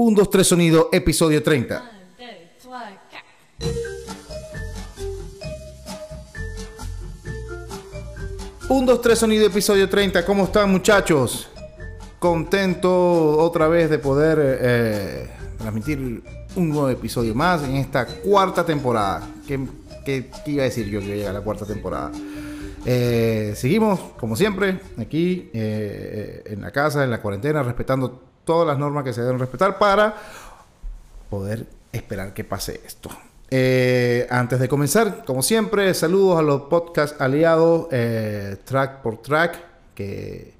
1, 2, 3 sonido, episodio 30. 1, 2, 3 sonido, episodio 30. ¿Cómo están muchachos? Contento otra vez de poder eh, transmitir un nuevo episodio más en esta cuarta temporada. ¿Qué, qué, qué iba a decir yo que iba a llegar a la cuarta temporada? Eh, seguimos, como siempre, aquí eh, en la casa, en la cuarentena, respetando todas las normas que se deben respetar para poder esperar que pase esto. Eh, antes de comenzar, como siempre, saludos a los podcast aliados eh, Track por Track, que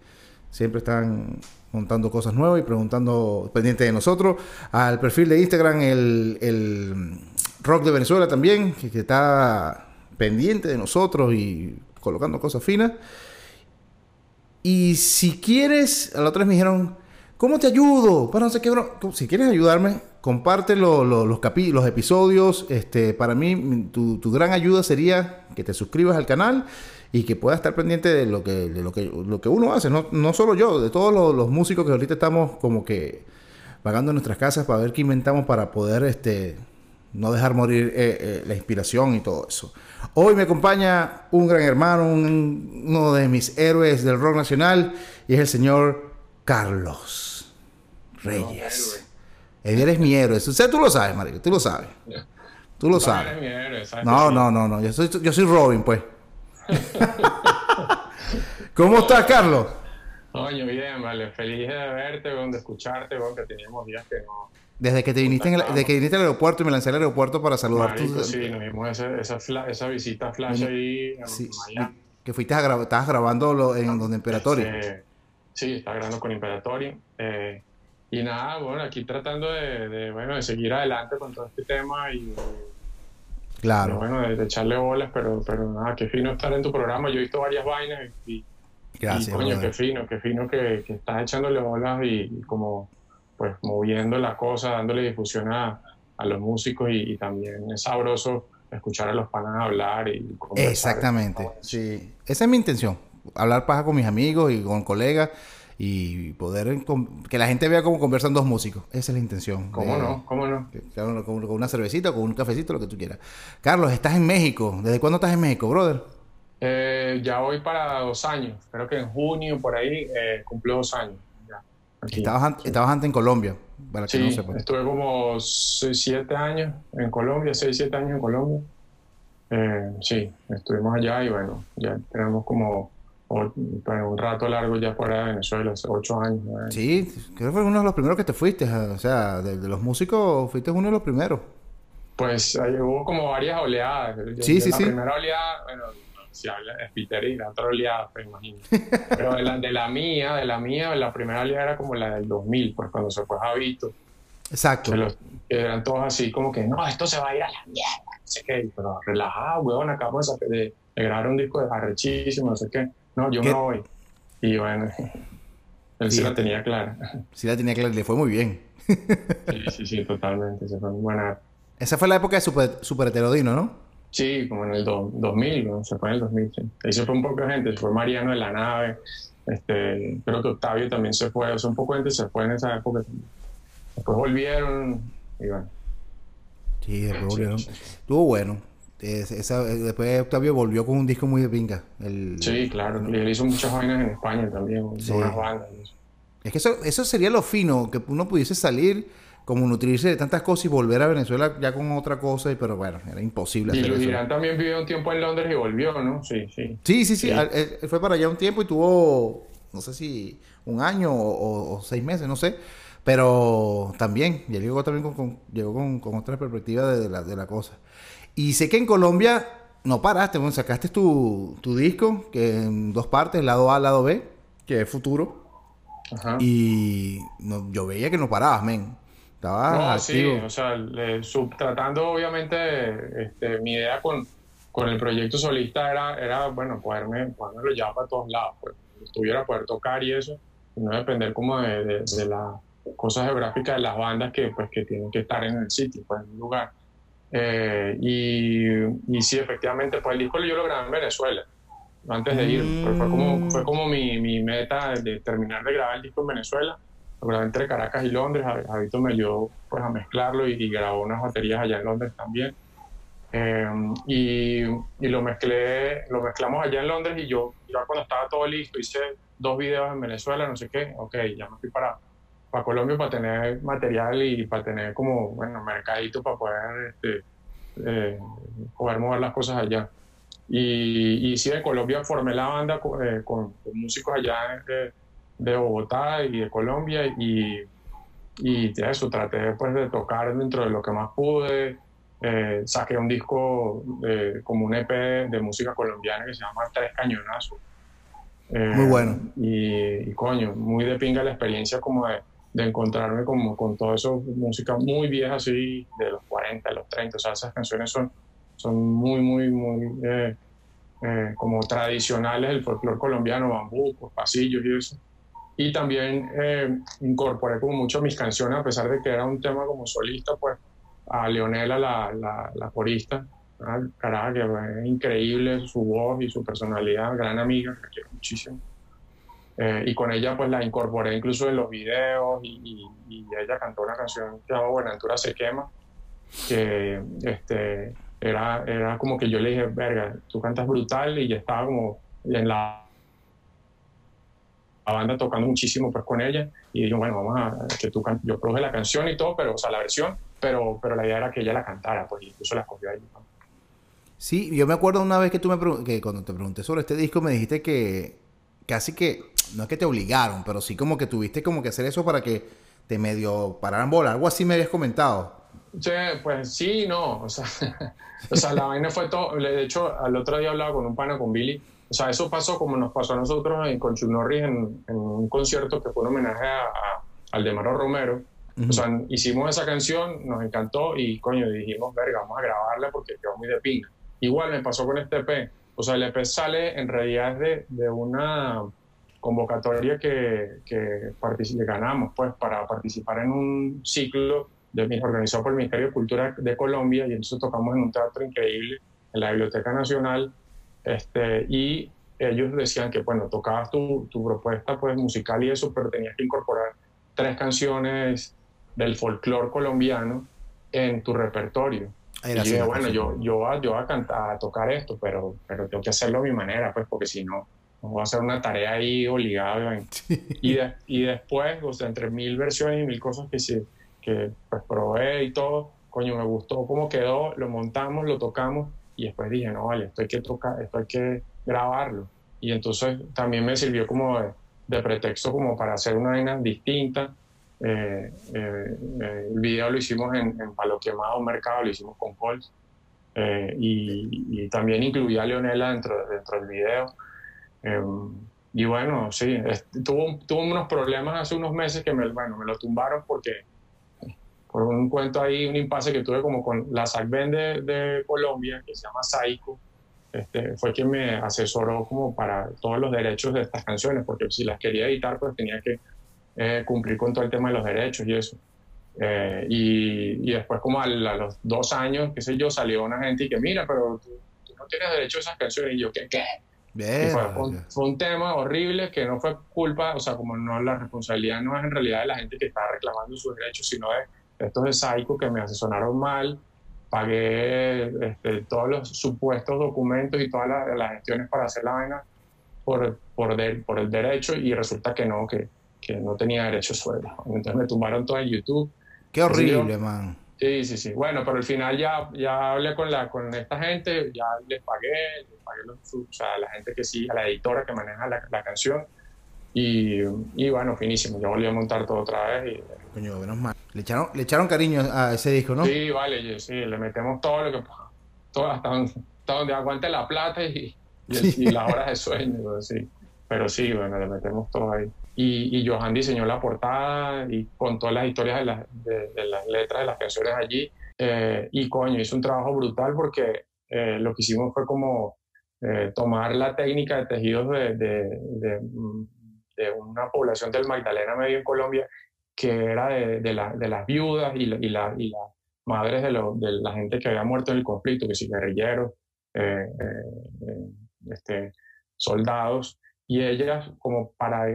siempre están montando cosas nuevas y preguntando pendiente de nosotros. Al perfil de Instagram, el, el Rock de Venezuela también, que, está pendiente de nosotros y colocando cosas finas. Y si quieres, a la vez me dijeron, ¿cómo te ayudo? Para no sé qué, bro. Si quieres ayudarme, comparte lo- lo- los, capi- los episodios. Este, para mí, tu, tu gran ayuda sería que te suscribas al canal y que puedas estar pendiente de lo que, de lo que, lo que uno hace. No, no solo yo, de todos los, músicos que ahorita estamos como que pagando nuestras casas para ver qué inventamos para poder este, no dejar morir eh, eh, la inspiración y todo eso. Hoy me acompaña un gran hermano, un- uno de mis héroes del rock nacional, y es el señor Carlos Reyes. Él eres mi héroe. O sea, tú lo sabes, marico, tú lo sabes. Tú lo No, sabes. eres mi héroe, ¿sabes que No, no, no, no. Yo soy, yo soy Robin, pues. ¿Cómo estás, Carlos? Coño, bien, vale. Feliz de verte, de escucharte, que teníamos días que no. Desde que te viniste, en el- desde que viniste al aeropuerto y me lancé al aeropuerto para saludar Marico, sí, nos vimos esa, esa, fla- esa visita flash ahí en Sí, Miami. que fuiste a grabar, estabas grabando lo- en donde Imperatorio. Este, sí, está grabando con Imperatori. Eh, y nada, bueno, aquí tratando de, de, bueno, de seguir adelante con todo este tema y, Claro, bueno, de, de echarle bolas, pero, pero nada, qué fino estar en tu programa. Yo he visto varias vainas y, gracias. y coño, brother. qué fino, qué fino que, que estás echándole bolas y, y como pues moviendo la cosa, dándole difusión a, a los músicos y, y también es sabroso escuchar a los panas hablar y conversar. Exactamente, sí. Esa es mi intención. Hablar paja con mis amigos y con colegas y poder que la gente vea cómo conversan dos músicos. Esa es la intención. ¿Cómo de- no? ¿Cómo no? hagan con, con una cervecita con un cafecito, lo que tú quieras. Carlos, estás en México. ¿Desde cuándo estás en México, brother? Eh, ya voy para dos años, creo que en junio por ahí eh, cumplo dos años. Ya. Estabas, an- estabas antes en Colombia, para que Sí, no sepan. estuve como seis, siete años en Colombia, seis, siete años en Colombia. Eh, sí, estuvimos allá y bueno, ya tenemos como o- bueno, un rato largo ya fuera de Venezuela, hace ocho años. Sí, creo que fue uno de los primeros que te fuiste. O sea, de, de los músicos fuiste uno de los primeros. Pues ahí hubo como varias oleadas. Sí, yo sí, la sí. primera oleada, bueno, si habla es Peter y la otra oleada, pues imagino. Pero de la, de la mía, de la mía, la primera oleada era como la del 2000, pues cuando se fue Javito. Exacto. que los- eran todos así como que, no, esto se va a ir a la mierda, no sé qué, pero relajado, weón, acabamos de, de, de grabar un disco de arrechísimo, no sé qué, no, yo ¿Qué? me voy. Y bueno, él sí la tenía clara. Sí, la tenía clara, le fue muy bien. Sí, sí, sí, totalmente, se fue muy buena. Esa fue la época de Super, super Heterodino, ¿no? Sí, como en el do- 2000, ¿no? se fue en el 2000, sí. Ahí se fue un poco de gente, se fue Mariano de la nave, este, creo que Octavio también se fue, o sea, un poco de gente se fue en esa época. Después volvieron, y bueno. Sí, después volvieron. Estuvo bueno. Es- esa- después Octavio volvió con un disco muy de pinga. El- Sí, claro. Y él hizo muchas vainas en España también, Sí. unas bandas. Es que eso, eso sería lo fino, que uno pudiese salir, como nutrirse de tantas cosas y volver a Venezuela ya con otra cosa, y- pero bueno, era imposible Y Luis. Irán también vivió un tiempo en Londres y volvió, ¿no? Sí, sí. Sí, sí, sí. Sí. Él, él fue para allá un tiempo y tuvo, no sé si un año o, seis meses, no sé. Pero también, y él llegó también con, con- llegó con, con otra perspectiva de, de la, de la cosa. Y sé que en Colombia no paraste, bueno, sacaste tu, tu disco, que en dos partes, lado A, lado B, que es futuro. Ajá. Y no- yo veía que no parabas, men. Estabas No, sí, o sea, le- sub- tratando obviamente, este, mi idea con, con el proyecto solista era, era bueno, poderme, poderme llevar para todos lados, pues, estuviera poder tocar y eso, y no depender como de, de, de las cosas geográficas de las bandas que, pues, que tienen que estar en el sitio, pues, en un lugar. Eh, y, y sí, efectivamente, pues el disco yo lo grabé en Venezuela, antes de ir, pues, fue como, fue como mi, mi meta de terminar de grabar el disco en Venezuela entre Caracas y Londres. Javito me ayudó pues, a mezclarlo y, grabó unas baterías allá en Londres también. Em, y, y, lo mezclé, lo mezclamos allá en Londres y yo ya cuando estaba todo listo hice dos videos en Venezuela, no sé qué, ok, ya me fui para, para Colombia para tener material y para tener como, bueno, mercadito para poder, este, eh, poder mover las cosas allá. Y, y sí, en Colombia formé la banda con, eh, con, músicos allá de, de, Bogotá y de Colombia y, y eso, traté después de tocar dentro de lo que más pude. Eh, saqué un disco como un EP de música colombiana que se llama Tres Cañonazos. muy bueno. Y, y, coño, muy de pinga la experiencia como de de encontrarme como con todo eso, música muy vieja así, de los 40, de los 30, o sea, esas canciones son, son muy, muy, muy eh, eh, como tradicionales del folclore colombiano, bambucos, pasillos y eso. Y también eh, incorporé como mucho mis canciones, a pesar de que era un tema como solista, pues a Leonela, la, la, la corista, carajo, que es increíble su voz y su personalidad, gran amiga, que quiero muchísimo. Eh, y con ella pues la incorporé incluso en los videos y, ella cantó una canción que se llama Buenaventura se quema, que este, era, era como que yo le dije, verga, tú cantas brutal y ya estaba como en la, la banda tocando muchísimo pues con ella y yo bueno, vamos a, que tú yo produje la canción y todo, pero, o sea, la versión, pero, pero la idea era que ella la cantara, pues incluso la escogió ahí. Sí, yo me acuerdo una vez que tú me que cuando te pregunté sobre este disco me dijiste que casi que, no es que te obligaron, pero sí como que tuviste como que hacer eso para que te medio pararan bola. Algo así me habías comentado. Sí, pues sí, no. O sea, o sea, la vaina fue todo. De hecho, al otro día hablaba con un pana, con Billy. O sea, eso pasó como nos pasó a nosotros en, con Chuck Norris en, un concierto que fue un homenaje a, al de Maro Romero. O sea, hicimos esa canción, nos encantó y coño, dijimos, verga, vamos a grabarla porque quedó muy de pinga. Igual me pasó con este P. O sea, el EP sale en realidad de, de una convocatoria que, que ganamos pues, para participar en un ciclo de, organizado por el Ministerio de Cultura de Colombia y entonces tocamos en un teatro increíble en la Biblioteca Nacional este, y ellos decían que, bueno, tocabas tu, tu propuesta pues, musical y eso, pero tenías que incorporar tres canciones del folclore colombiano en tu repertorio. Y dije, bueno, yo, yo, yo voy a, cantar, a tocar esto, pero, pero tengo que hacerlo a mi manera, pues, porque si no, no voy a hacer una tarea ahí obligada. Y, y después, o sea, entre mil versiones y mil cosas que, sí, que pues, probé y todo, coño, me gustó cómo quedó, lo montamos, lo tocamos, y después dije, no, vale, esto hay que tocar, esto hay que grabarlo. Y entonces también me sirvió como de, de pretexto como para hacer una vaina distinta eh, eh, el video lo hicimos en, Palo Quemado Mercado, lo hicimos con Colts. Eh, y, también incluía a Leonela dentro, dentro del video. Y bueno, sí, tuvo, tuvo unos problemas hace unos meses que me, bueno, me lo tumbaron porque por un cuento ahí, un impasse que tuve como con la SACBEN de, de Colombia, que se llama Saico, este, fue quien me asesoró como para todos los derechos de estas canciones, porque si las quería editar, pues tenía que eh, cumplir con todo el tema de los derechos y eso. Eh, y, después como a, los dos años, qué sé yo, salió una gente y que mira, pero tú, no tienes derecho a esas canciones. Y yo, ¿qué? ¿Qué? Fue, un tema horrible que no fue culpa, o sea, como no la responsabilidad no es en realidad de la gente que está reclamando sus derechos, sino de estos de que me asesoraron mal, pagué este, todos los supuestos documentos y todas las, gestiones para hacer la vaina por, por, por el derecho y resulta que no, que, que no tenía derecho sueldo. Entonces me tumbaron todo en YouTube. Qué horrible, man. Sí, sí, sí. Bueno, pero al final ya, ya hablé con, la, con esta gente, ya les pagué, les pagué los, o sea, a la gente que sí, a la editora que maneja la, la canción. Y, y, bueno, finísimo. Ya volví a montar todo otra vez. Y, Coño, menos mal. Le echaron, le echaron cariño a ese disco, ¿no? Sí, vale, sí, le metemos todo lo que todo hasta, donde aguante la plata y, y, las horas de sueño, sí. Pero sí, bueno, le metemos todo ahí y, y, Johan diseñó la portada y con todas las historias de, las letras de las canciones allí. Eh, y coño, hizo un trabajo brutal porque eh, lo que hicimos fue como eh, tomar la técnica de tejidos de, una población del Magdalena Medio en Colombia que era de, las viudas y, y, las madres de, la gente que había muerto en el conflicto, que si guerrilleros, este, soldados, y ellas como para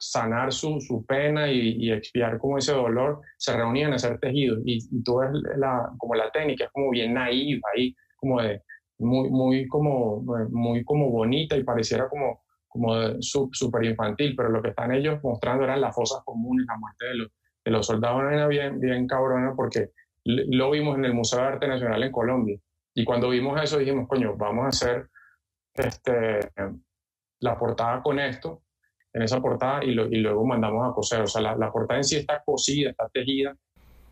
sanar su, su pena y, expiar como ese dolor, se reunían a hacer tejidos. Y, y tú ves la, como la técnica, es como bien naiva ahí, como de, muy, muy, como, muy como bonita y pareciera como, como súper infantil, pero lo que están ellos mostrando eran las fosas comunes, la muerte de los, de los soldados, era bien, bien cabrona porque lo vimos en el Museo de Arte Nacional en Colombia. Y cuando vimos eso dijimos, coño, vamos a hacer este, la portada con esto en esa portada y, y luego mandamos a coser. O sea, la, la, portada en sí está cosida, está tejida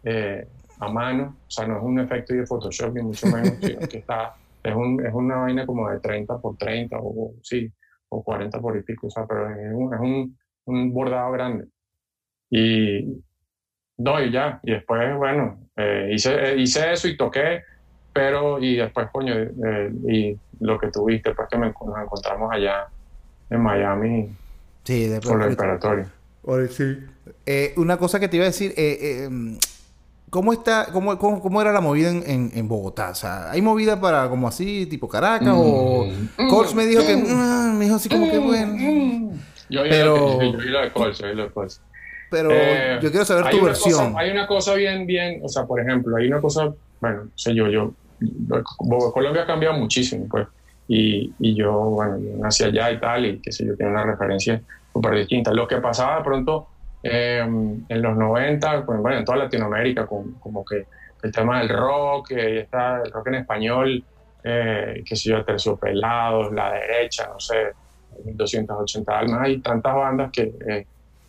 eh, a mano. O sea, no es un efecto de Photoshop ni mucho menos, que está, es, un, es, una vaina como de 30 por 30 o, sí, o 40 por y pico. O sea, pero es un, es un, un bordado grande. Y no, y ya. Y después, bueno, eh, hice, hice eso y toqué, pero y después, coño, eh, y lo que tuviste, pues que nos encontramos allá en Miami Sí, de Por la preparatoria. sí. Eh, una cosa que te iba a decir, eh, eh, ¿cómo, está, cómo, cómo, era la movida en, en, Bogotá? O sea, ¿hay movida para como así, tipo Caracas? o mm. Colts me dijo que, mm. Mm, me dijo así como que bueno. Yo vi pero... lo de Colts, yo de Colts. Pero yo quiero saber tu versión. hay una cosa bien, bien, o sea, por ejemplo, hay una cosa, bueno, sé yo, yo, Colombia ha cambiado muchísimo, pues. Y, y yo, bueno, yo nací allá y tal, y qué sé yo, tiene una referencia súper distintas. Lo que pasaba de pronto em, en los 90, pues, bueno, en toda Latinoamérica, como que el tema del rock, y está el rock en español, eh, que sé yo, Terciopelados, La Derecha, no sé, 280 almas, hay tantas bandas que, eh,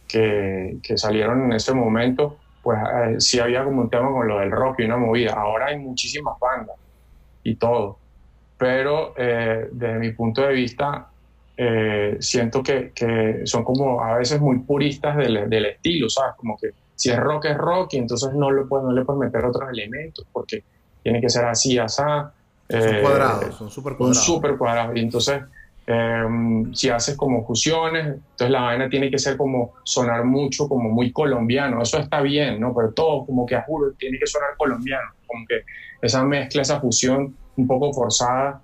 que, que, salieron en ese momento, pues eh, sí había como un tema con lo del rock y una movida. Ahora hay muchísimas bandas y todo, pero desde mi punto de vista, eh, siento que, que, son como a veces muy puristas del, del, estilo, ¿sabes? Como que si es rock es rock y entonces no le puedes, no le puedes meter otros elementos porque tiene que ser así, así. son eh, cuadrados, son súper cuadrados. Son súper cuadrados. Y entonces, em, si haces como fusiones, entonces la vaina tiene que ser como sonar mucho, como muy colombiano. Eso está bien, ¿no? Pero todo como que, a juro, tiene que sonar colombiano. Como que esa mezcla, esa fusión un poco forzada,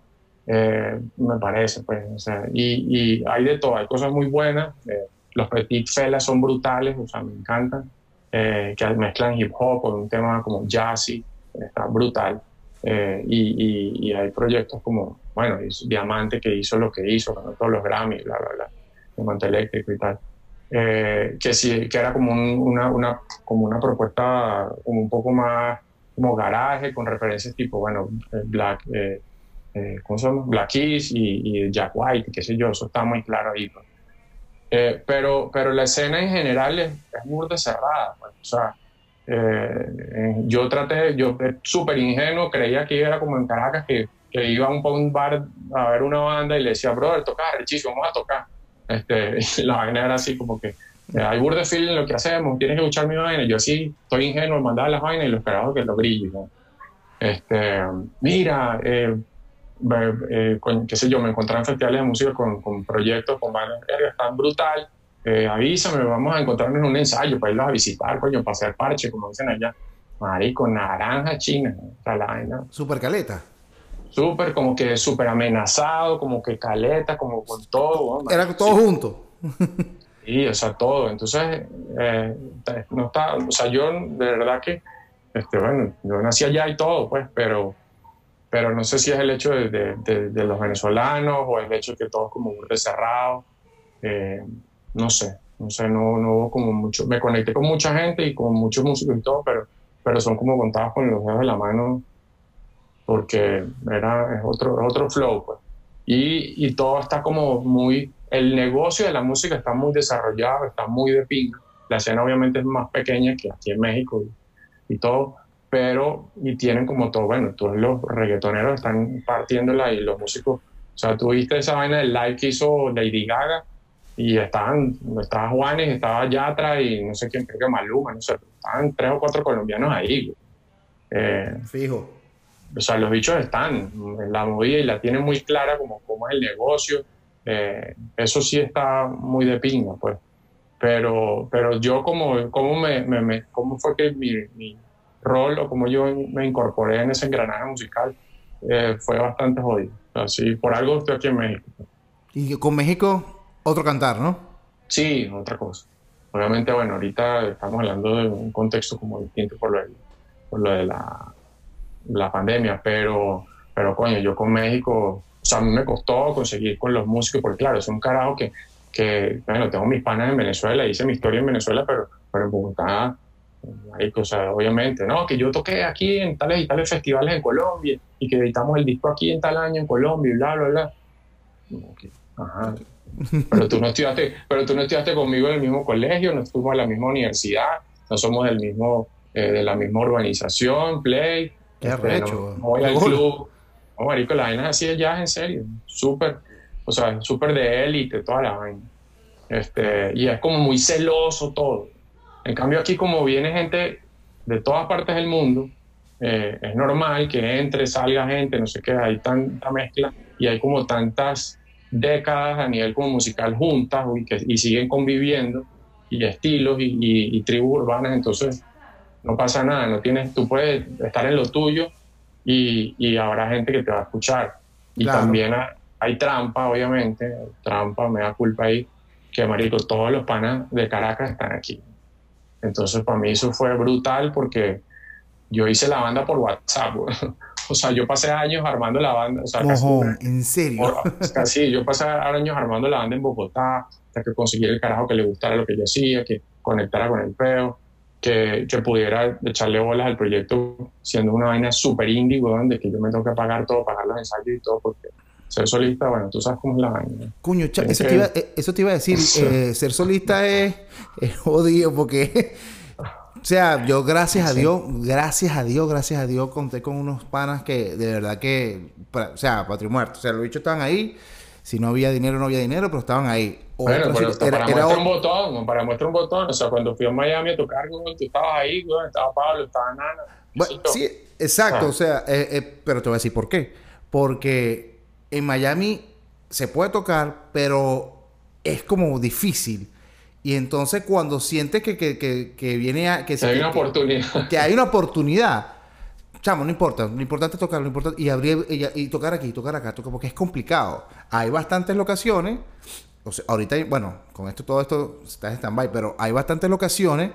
eh, me parece, pues, o sea, y, y, hay de todo, hay cosas muy buenas, eh, los Petit Felas son brutales, o sea, me encantan, eh, que mezclan hip hop con un tema como jazzy, está brutal, y, y, hay proyectos como, bueno, Diamante que hizo lo que hizo, todos los Grammy, bla, bla, bla, Diamante Eléctrico y tal. que sí, que era como una, una, como una propuesta como un poco más como garaje, con referencias tipo, bueno, Black, eh, ¿cómo llama? Black Keys y, Jack White, qué sé yo, eso está muy claro ahí. Pues. Eh, pero, pero la escena en general es, es muy cerrada. Pues. O sea, eh, yo traté, yo súper ingenuo, creía que era como en Caracas, que, que iba a un, bar a ver una banda y le decía, brother, toca rechísimo, vamos a tocar. Este, la vaina era así como que hay burde en lo que hacemos, tienes que escuchar mi vaina. Yo así, estoy ingenuo, mandaba las vainas y los carajos que lo brillen. Este, mira, eh, eh, qué sé yo, me encontraba en festivales de música con, con proyectos, con bandas, están brutal, eh, avísame, vamos a encontrarnos en un ensayo para irlos a visitar, coño, para hacer parche, como dicen allá. Marico, naranja china, o sea, la vaina. Super caleta. Súper, como que súper amenazado, como que caleta, como con todo. Era todo junto. sí, o sea, todo. Entonces, eh, no está, o sea, yo de verdad que, este, bueno, yo nací allá y todo, pues, pero pero no sé si es el hecho de, de, los venezolanos o el hecho de que todo es como muy cerrado. Eh, no sé, no sé, no, no hubo como mucho. Me conecté con mucha gente y con muchos músicos y todo, pero, pero son como contados con los dedos de la mano porque era, es otro, otro flow, pues. Y, y todo está como muy. El negocio de la música está muy desarrollado, está muy de pinga. La escena obviamente es más pequeña que aquí en México y, y todo, pero y tienen como todo, bueno, todos los reggaetoneros están partiéndola y los músicos, o sea, tú viste esa vaina del live que hizo Lady Gaga y estaban, estaba Juanes, estaba Yatra y no sé quién, creo que Maluma, no sé, estaban tres o cuatro colombianos ahí. Eh, Fijo. O sea, los bichos están en la movida y la tienen muy clara como cómo es el negocio. Eh, eso sí está muy de pinga, pues. Pero, pero yo como, como me, me, cómo fue que mi rol o como yo me incorporé en ese engranaje musical eh, fue bastante jodido. Así, por algo estoy aquí en México. Y con México, otro cantar, ¿no? Sí, otra cosa. Obviamente, bueno, ahorita estamos hablando de un contexto como distinto por lo de, por lo de la, la pandemia, pero, pero coño, yo con México, o sea, a mí me costó conseguir con los músicos, porque claro, es un carajo que, que bueno, tengo mis panas en Venezuela, hice mi historia en Venezuela, pero, pero en Bogotá, marico, o sea, obviamente, no, que yo toqué aquí en tales y tales festivales en Colombia y que editamos el disco aquí en tal año en Colombia y bla, bla, bla. Ajá. Pero tú no estudiaste, pero tú no estudiaste conmigo en el mismo colegio, no estuvimos en la misma universidad, no somos del mismo, eh, de la misma urbanización, play. Qué este, no, voy al club. No, marico, la vaina es así de jazz, en serio. Súper, o sea, súper de élite, toda la vaina. Este, y es como muy celoso todo. En cambio aquí como viene gente de todas partes del mundo, eh, es normal que entre, salga gente, no sé qué, hay tanta mezcla y hay como tantas décadas a nivel como musical juntas y, que, y siguen conviviendo y estilos y, y, tribus urbanas, entonces no pasa nada, no tienes, tú puedes estar en lo tuyo y, y habrá gente que te va a escuchar. Y también hay, trampa, obviamente, trampa, me da culpa ahí, que marico, todos los panas de Caracas están aquí. Entonces para mí eso fue brutal porque yo hice la banda por WhatsApp. O sea, yo pasé años armando la banda. O sea, ¿en serio? casi, yo pasé años armando la banda en Bogotá, hasta que conseguí el carajo que le gustara lo que yo hacía, que conectara con el peo, que, que pudiera echarle bolas al proyecto siendo una vaina súper indie, donde que yo me tengo que pagar todo, pagar los ensayos y todo, porque ser solista, bueno, tú sabes cómo es la vaina. Cuño, eso, te iba, eh, eso, te iba, a decir, eh, ser solista es, es jodido porque o sea, yo gracias a Dios, gracias a Dios, gracias a Dios conté con unos panas que de verdad que, o sea, patrio muerto. O sea, los bichos estaban ahí. Si no había dinero, no había dinero, pero estaban ahí. bueno, pero para muestra un botón, para muestra un botón. O sea, cuando fui a Miami a tocar, tú estabas ahí, estaba Pablo, estaba Nana. Bueno, sí, exacto. Ah. O sea, eh, eh, pero te voy a decir por qué. Porque en Miami se puede tocar, pero es como difícil. Y entonces cuando sientes que, que, que, viene a... Que, hay una oportunidad. Que hay una oportunidad. Chamo, no importa. Lo importante es tocar, lo importante... Y, abrir, y, tocar aquí, tocar acá, tocar, porque es complicado. Hay bastantes locaciones. O sea, ahorita, bueno, con esto, todo esto está en stand-by, pero hay bastantes locaciones,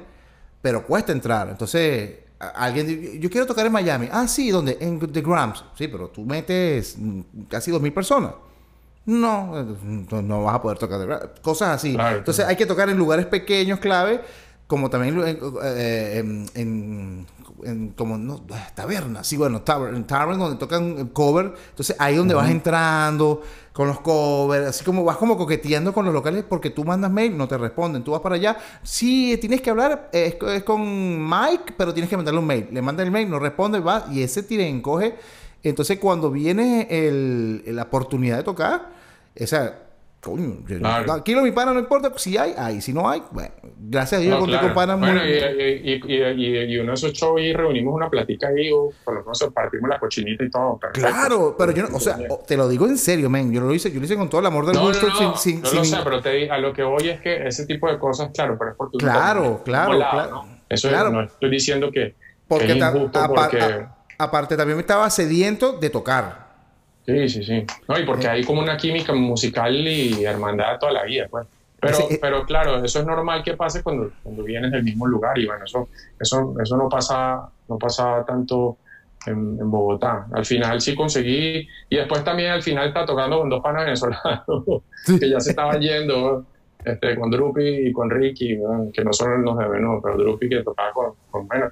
pero cuesta entrar. Entonces, alguien... Yo quiero tocar en Miami. Ah, sí, ¿dónde? En The Grams. Sí, pero tú metes casi dos mil personas. No, no vas a poder tocar. Cosas así. Entonces hay que tocar en lugares pequeños, clave, como también en, en, en, como no, tabernas, sí, bueno, en tabernas donde tocan cover. Entonces ahí donde vas entrando con los covers, así como vas como coqueteando con los locales porque tú mandas mail, no te responden. Tú vas para allá, sí, tienes que hablar, es, con Mike, pero tienes que mandarle un mail. Le manda el mail, no responde, va y ese tira encoge. Entonces cuando viene el, la oportunidad de tocar, esa, coño, aquí lo mi pana no importa, si hay, hay, si no hay, bueno, gracias a Dios no, con pana bueno, y, y, y, y, uno de esos shows y reunimos una platica ahí, o por lo menos partimos la cochinita y todo. Claro, pero yo no, o sea, te lo digo en serio, men, yo lo hice, yo lo hice con todo el amor del mundo sin, sin, no, lo sé, pero te, a lo que voy es que ese tipo de cosas, claro, pero es por tu Claro, claro, claro. Eso claro. no estoy diciendo que, porque, que es injusto porque... aparte también me estaba sediento de tocar. Sí, sí, sí. No, y porque hay como una química musical y hermandad toda la vida, pues. Pero, eh, pero claro, eso es normal que pase cuando, cuando vienes del mismo lugar y bueno, eso, eso, eso no pasa, no pasa tanto en, Bogotá. Al final sí conseguí, y después también al final está tocando con dos panas venezolanos que ya se estaban yendo, este, con Drupi y con Ricky, que no son los de Venus, pero Drupi que tocaba con, con, bueno,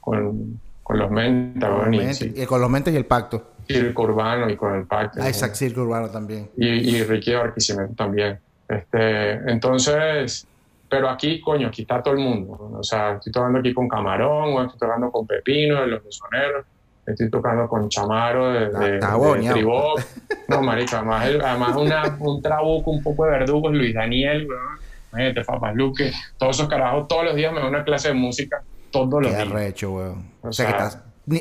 con, con, los Mentas. y, con los Mentes y el Pacto. Circo Urbano y con el Pacto. Ah, exacto, Circo Urbano también. Y, y Ricky Barquisimeto también. Este, entonces, pero aquí, coño, aquí está todo el mundo. O sea, estoy tocando aquí con Camarón, o estoy tocando con Pepino de los mesoneros, estoy tocando con Chamaro de, de, No, marica, además, además una, un trabuco, un poco de verdugos, Luis Daniel, imagínate, Luque, todos esos carajos, todos los días me dan una clase de música, todos los días. Qué recho, weón. O, sea, que estás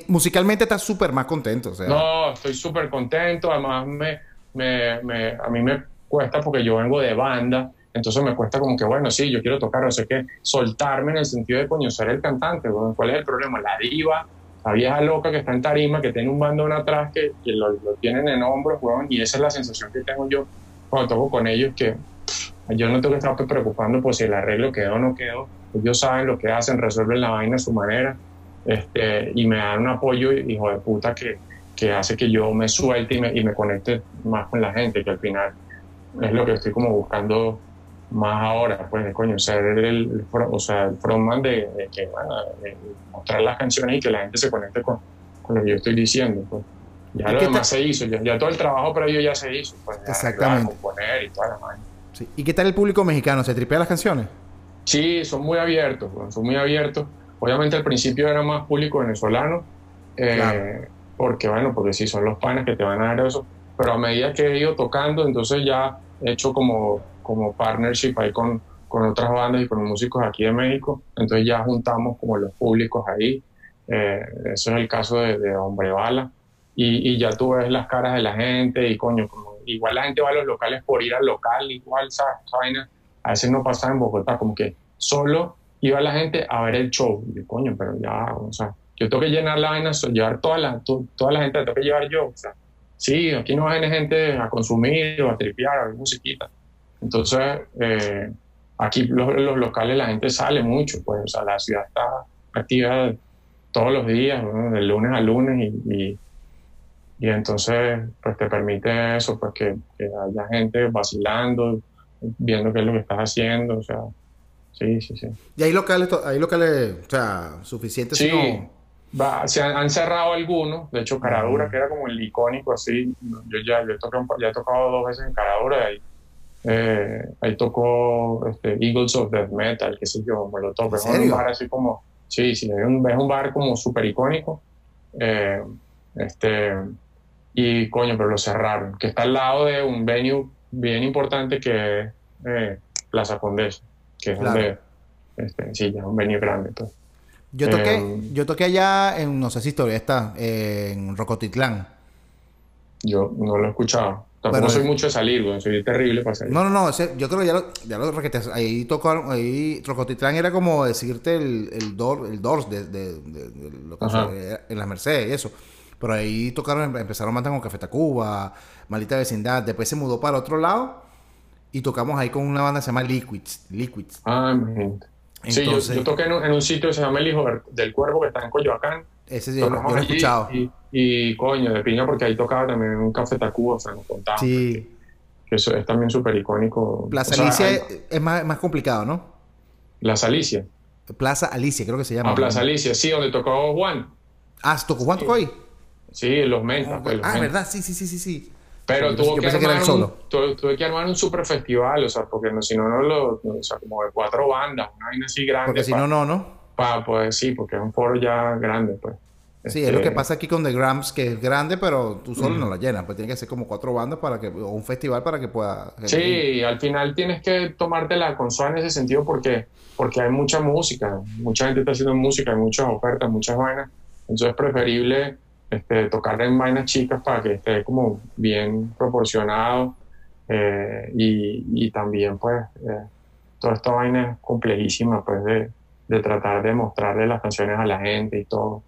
musicalmente estás súper más contento. No, estoy súper contento. Además, me, me, me, a mí me cuesta porque yo vengo de banda. Entonces me cuesta como que, bueno, sí, yo quiero tocar, no sé qué, soltarme en el sentido de conocer el cantante. ¿Cuál es el problema? La diva, la vieja loca que está en tarima, que tiene un bandón atrás, que, que lo, lo, tienen en hombros, y esa es la sensación que tengo yo cuando toco con ellos, que yo no tengo que estar preocupando por si el arreglo quedó o no quedó. Ellos saben lo que hacen, resuelven la vaina a su manera este, y me dan un apoyo, hijo de puta, que, que hace que yo me suelte y me, y me conecte más con la gente, que al final es lo que estoy como buscando más ahora, pues, de coño, ser el, o sea, el frontman de, que, bueno, mostrar las canciones y que la gente se conecte con, con lo que yo estoy diciendo, pues. Ya lo demás se hizo, ya, todo el trabajo previo ya se hizo, pues, Exactamente. componer y toda la mano. Sí. ¿Y qué tal el público mexicano? ¿Se tripea las canciones? Sí, son muy abiertos, son muy abiertos. Obviamente al principio era más público venezolano, eh, porque bueno, porque sí, son los panes que te van a dar eso, pero a medida que he ido tocando, entonces ya he hecho como, como partnership ahí con, con otras bandas y con músicos aquí de México, entonces ya juntamos como los públicos ahí, eh, eso es el caso de, de Hombre Bala, y, y, ya tú ves las caras de la gente y coño, como, igual la gente va a los locales por ir al local, igual, ¿sabes? A veces no pasa en Bogotá, como que solo iba la gente a ver el show. Y coño, pero ya, o sea, yo tengo que llenar la vaina, llevar toda la, toda la gente, tengo que llevar yo. O sea, sí, aquí no viene gente a consumir o a tripear, a ver musiquita. Entonces, eh, aquí los, los, locales la gente sale mucho, pues, o sea, la ciudad está activa todos los días, de lunes a lunes y, y, y, entonces, pues te permite eso, pues que, que haya gente vacilando, viendo qué es lo que estás haciendo, o sea, Sí, sí, sí. ¿Y hay locales, hay locales, o sea, suficientes? Sí, va, se han, cerrado algunos. De hecho, Caradura, que era como el icónico así. Yo ya, yo he, tocado, ya he tocado dos veces en Caradura. Ahí, eh, ahí tocó este, Eagles of Death Metal, qué sé yo, me lo toco. Es un bar así como, sí, sí, es un, es un bar como súper icónico. Eh, este, y coño, pero lo cerraron. Que está al lado de un venue bien importante que es eh, Plaza Condesa que es donde, este, sí, ya un venue grande. Pues. Yo toqué, eh, yo toqué allá en, no sé si todavía está, en Rocotitlán. Yo no lo he escuchado. Tampoco soy mucho de salir, soy terrible para salir. No, no, no, yo creo que ya lo, ya lo ahí tocó, ahí Rocotitlán era como decirte el, el, door, el Doors de, de, de, lo que en la Mercedes y eso. Pero ahí tocaron, empezaron a matar con Café Tacuba, Malita Vecindad, después se mudó para otro lado y tocamos ahí con una banda que se llama Liquids. Liquids. Ah, imagínate. sí, yo, toqué en un, sitio que se llama El Hijo del Cuervo, que está en Coyoacán. Ese sí, yo lo he escuchado. Y, coño, de piña, porque ahí tocaba también un Café Tacuba, o sea, nos contaba. Sí. Que, eso es también súper icónico. Plaza Alicia es más, más complicado, ¿no? Plaza Alicia. Plaza Alicia, creo que se llama. Ah, Plaza Alicia, sí, donde tocó Juan. Ah, ¿tocó Juan tocó ahí? Sí, los Mentas. Ah, pues, ah ¿verdad? Sí, sí, sí, sí, sí. Pero tuvo que, armar un, tuve, que armar un super festival, o sea, porque no, si no, no lo. O sea, como de cuatro bandas, una vaina así grande. Porque si no, no, ¿no? Para, pues sí, porque es un foro ya grande, pues. Sí, es lo que este, pasa aquí con The Grams, que es grande, pero tú solo no la llenas. Pues tiene que ser como cuatro bandas para que, o un festival para que pueda. Sí, al final tienes que tomarte la consola en ese sentido porque, porque hay mucha música. Mucha gente está haciendo música, hay muchas ofertas, muchas vainas. Entonces es preferible este, tocar en vainas chicas para que esté como bien proporcionado eh, y, y, también pues eh, toda esta vaina es complejísima pues de, de, tratar de mostrarle las canciones a la gente y todo.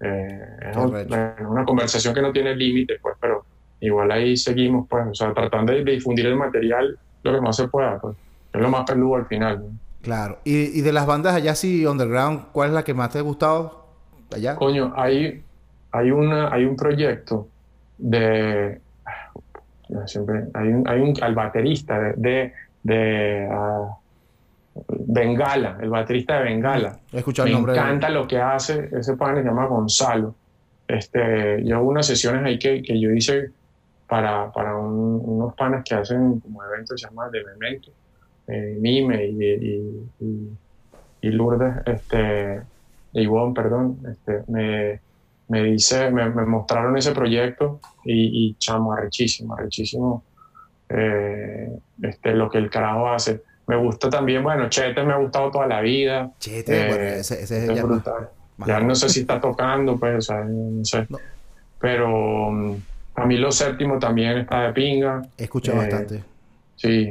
Eh, es una conversación que no tiene límites pues, pero igual ahí seguimos pues, o sea, tratando de difundir el material lo que más se pueda pues. Es lo más peludo al final. Claro. ¿Y, ¿Y, de las bandas allá sí underground, cuál es la que más te ha gustado allá? Coño, hay hay, una, hay un proyecto de... Siempre, hay, un, hay un, al baterista de, de, ah, Bengala, el baterista de Bengala. He escuchado Me el nombre encanta lo que hace, ese pan se llama Gonzalo. Este, yo unas sesiones ahí que, que yo hice para, para unos panes que hacen como eventos se llama de Memento, eh, Mime y, y, y, y, Lourdes, este, Ivonne, perdón, este, me, me dice, me, mostraron ese proyecto y, y chamo, arrechísimo, arrechísimo eh, este, lo que el carajo hace. Me gusta también, bueno, Chete me ha gustado toda la vida. Chete, bueno, eh, ese, ese es brutal. ya no sé si está tocando, pues, o sea, no sé. Pero um, a mí lo séptimo también está de pinga. He escuchado eh, bastante. Sí,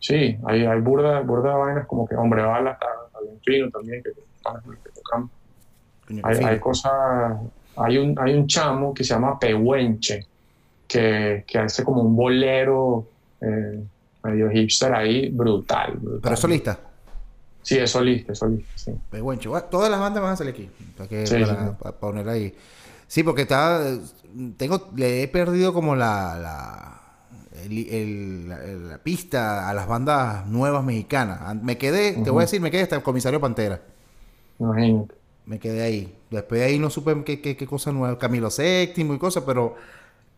sí, hay, hay burda, burda de vainas como que Hombre Bala está, bien fino también, que, que tocamos. Hay, cosas, hay un, hay un chamo que se llama Pehuenche, que, que hace como un bolero, eh, medio hipster ahí, brutal, brutal. ¿Pero es solista? Sí, es solista, es solista, sí. Pehuenche. Todas las bandas van a salir aquí. Para, que- Sí, para- sí. para poner ahí. Sí, porque estaba. Tengo, le he perdido como la. la el- el- la, la pista a las bandas nuevas mexicanas. An- Me quedé, te voy a decir, me quedé hasta el comisario Pantera. Imagínate. Me quedé ahí. Después de ahí no supe qué, qué, qué cosa nueva. Camilo VII y cosas, pero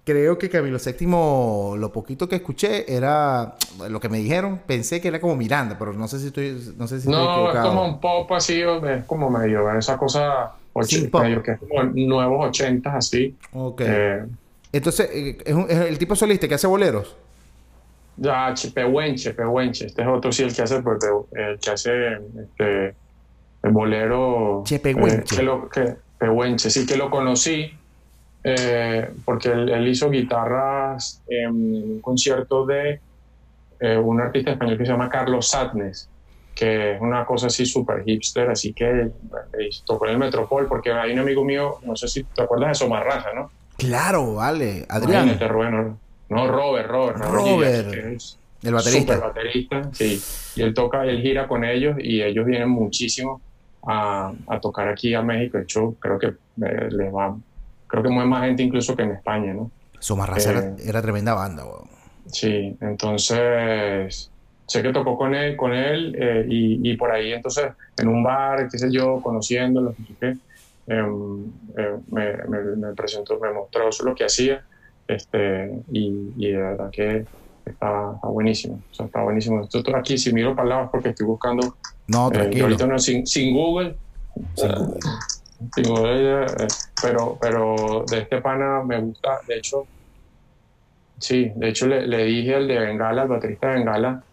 creo que Camilo VII, lo poquito que escuché era lo que me dijeron. Pensé que era como Miranda, pero no sé si estoy, no sé si estoy No, es como un pop así, es como medio esa cosa, och- Synth pop. medio que es como nuevos ochentas así. Ok. Eh, Entonces, eh, es, un- es el tipo solista que hace boleros. ya, Che- Pehuenche, Pehuenche. Este es otro, sí, el que hace, pues, el que hace este, el bolero. Che, Pehuenche. eh, que lo- que- Pehuenche, sí, que lo conocí eh, porque él, él hizo guitarras en un concierto de eh, un artista español que se llama Carlos Sadness, que es una cosa así súper hipster, así que tocó en el Metropol, porque hay un amigo mío, no sé si te acuerdas de Somarraza, ¿no? Claro, vale. Adrián, Imagínate, Rubén, no, Robert, Robert. Robert. Es el baterista. Super baterista, sí. Y él toca, él gira con ellos y ellos vienen muchísimo a, a tocar aquí a México. De hecho, creo que eh, les va, creo que mueve más gente incluso que en España, ¿no? Somarraza era, Eh. era tremenda banda, weón. Sí, entonces sé que tocó con él, con él eh, y, y por ahí entonces en un bar, qué sé yo, conociéndolo, qué, em, eh, me, me- me presentó, me mostró lo que hacía este, y, y de verdad que está, está buenísimo, o sea, está buenísimo. Esto- esto aquí, si miro para el lado es porque estoy buscando, No, eh, tranquilo. ahorita no, sin, sin Google, Sin Google. sin Google, eh, pero, pero de este pana me gusta, de hecho, Sí, de hecho le, le dije al de Bengala, al baterista de Bengala,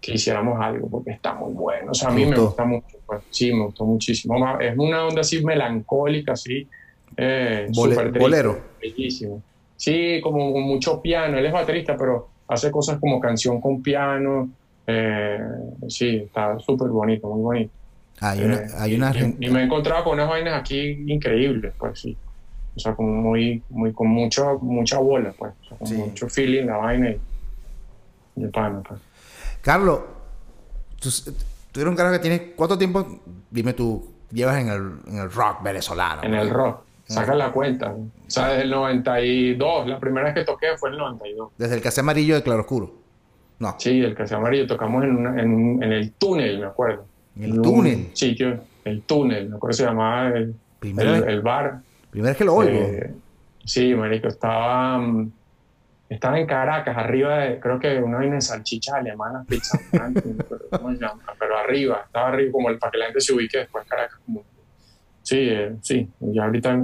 que hiciéramos algo porque está muy bueno. O sea, a ¿Te mí me gusta mucho. Pues. Sí, me gustó muchísimo. Es una onda así melancólica, así. Eh, Bole- súper triste, bolero. Bellísimo. Sí, como mucho piano. Él es baterista, pero hace cosas como canción con piano. Eh, sí, está súper bonito, muy bonito. Hay una, Eh, hay una y, me he encontrado con unas vainas aquí increíbles, pues sí. O sea, como muy, muy, con mucho, mucha bola, pues. O sea, con Sí. mucho feeling la vaina y, y el pana, pues. Carlos, tú, tú eres un carajo que tiene cuánto tiempo, dime tú, llevas en el, en el rock venezolano. En el rock. Saca la cuenta. O sea, desde el 92. La primera vez que toqué fue el 92. Desde el hace amarillo de claroscuro. No. Sí, el se amarillo. Tocamos en, una- en, en el túnel, me acuerdo. ¿En el túnel? sitio, el túnel. Me acuerdo que se llamaba el, el, bar. Primera vez que lo oigo. Eh, sí, marico, estaba, mm, estaba en Caracas, arriba de, creo que una vaina de salchichas alemanas, pizza, ¿cómo se llama? Pero arriba, estaba arriba, como el, para que la gente se ubique después Caracas. Como, sí, eh, sí, y ahorita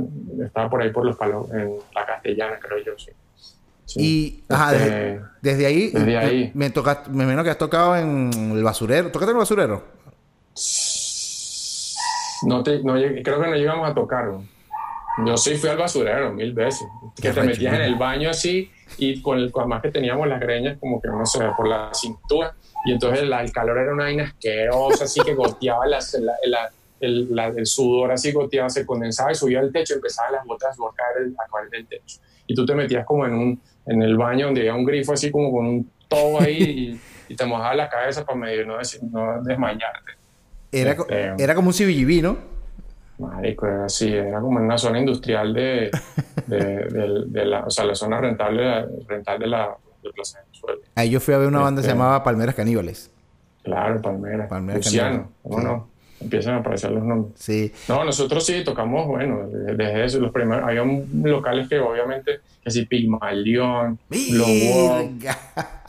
estaba por ahí por los palos, en la castellana, creo yo, sí. Sí. y ajá, Este, desde, desde ahí, desde ahí. Me, toca, me imagino que has tocado en el basurero. ¿Tocaste en el basurero? no te, no creo que no llegamos a tocar. Yo sí fui al basurero mil veces. Qué Que te metías en el baño así y con el, además que teníamos las greñas como que no sé, por la cintura. Y entonces la- el calor era una vaina asquerosa, así que goteaba las- la- la- el, la- el sudor, así goteaba, se condensaba y subía al techo, empezaban las gotas a caer, el- a caer del techo. Y tú te metías como en, un, en el baño donde había un grifo así como con un tobo ahí y, y te mojabas la cabeza para medio no, des- no desmayarte. Era, Este- era como un CBGB, ¿no? Marico, era así, era como en una zona industrial de, de, de- de la, o sea, la zona rentable, rental de la de Plaza Venezuela. Ahí yo fui a ver una banda que se Este- llamaba Palmeras Caníbales. Claro, Palmera. Palmeras Luciano, Caníbales, ¿cómo sí. no? Empiezan a aparecer los nombres. Sí. No, nosotros sí tocamos, bueno, desde eso, los primeros, había locales que obviamente, que si Pigmalión, Blow Up, Virga.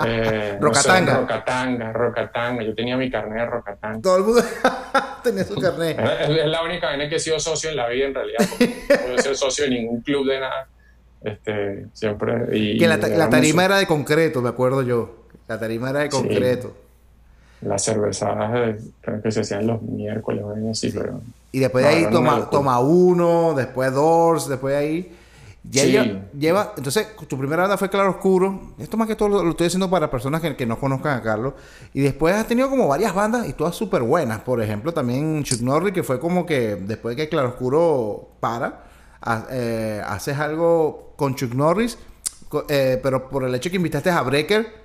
eh, no sé, Rocatanga. Rocatanga, Rocatanga, yo tenía mi carnet de Rocatanga. Todo el mundo tenía su carnet. Es, es la única vez que he sido socio en la vida, en realidad. No puedo ser socio de ningún club de nada. Este, siempre. Y, Que la, la tarima era de concreto, me acuerdo yo. La tarima era de Sí. Las cervezadas de- creo que se hacían los miércoles, o así, pero. Y después de ahí toma, toma uno, después Doors, después de ahí. Ya Sí. lleva, lleva- entonces, tu primera banda fue Claro Oscuro. Esto más que todo lo, lo estoy haciendo para personas que, que no conozcan a Carlos. Y después has tenido como varias bandas y todas súper buenas. Por ejemplo, también Chuck Norris, que fue como que después de que Claro Oscuro para, ha- eh, haces algo con Chuck Norris, eh, pero por el hecho que invitaste a Breaker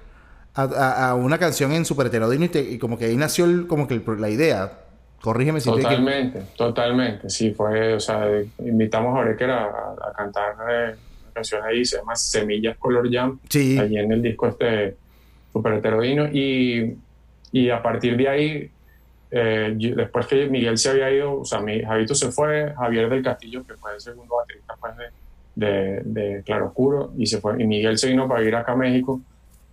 a, una canción en Super Heterodino y, como que ahí nació como que la idea. Corrígeme si Totalmente, totalmente. Sí, fue, o sea, invitamos a Brecker a, a cantar eh, una canción ahí, se llama Semillas Color Jam. Sí. Allí en el disco este Super Heterodino. Y, y a partir de ahí, eh, después que Miguel se había ido, o sea, mi, Javito se fue, Javier del Castillo, que fue el segundo baterista pues, de, de, Claro Oscuro, y se fue, y Miguel se vino para ir acá a México.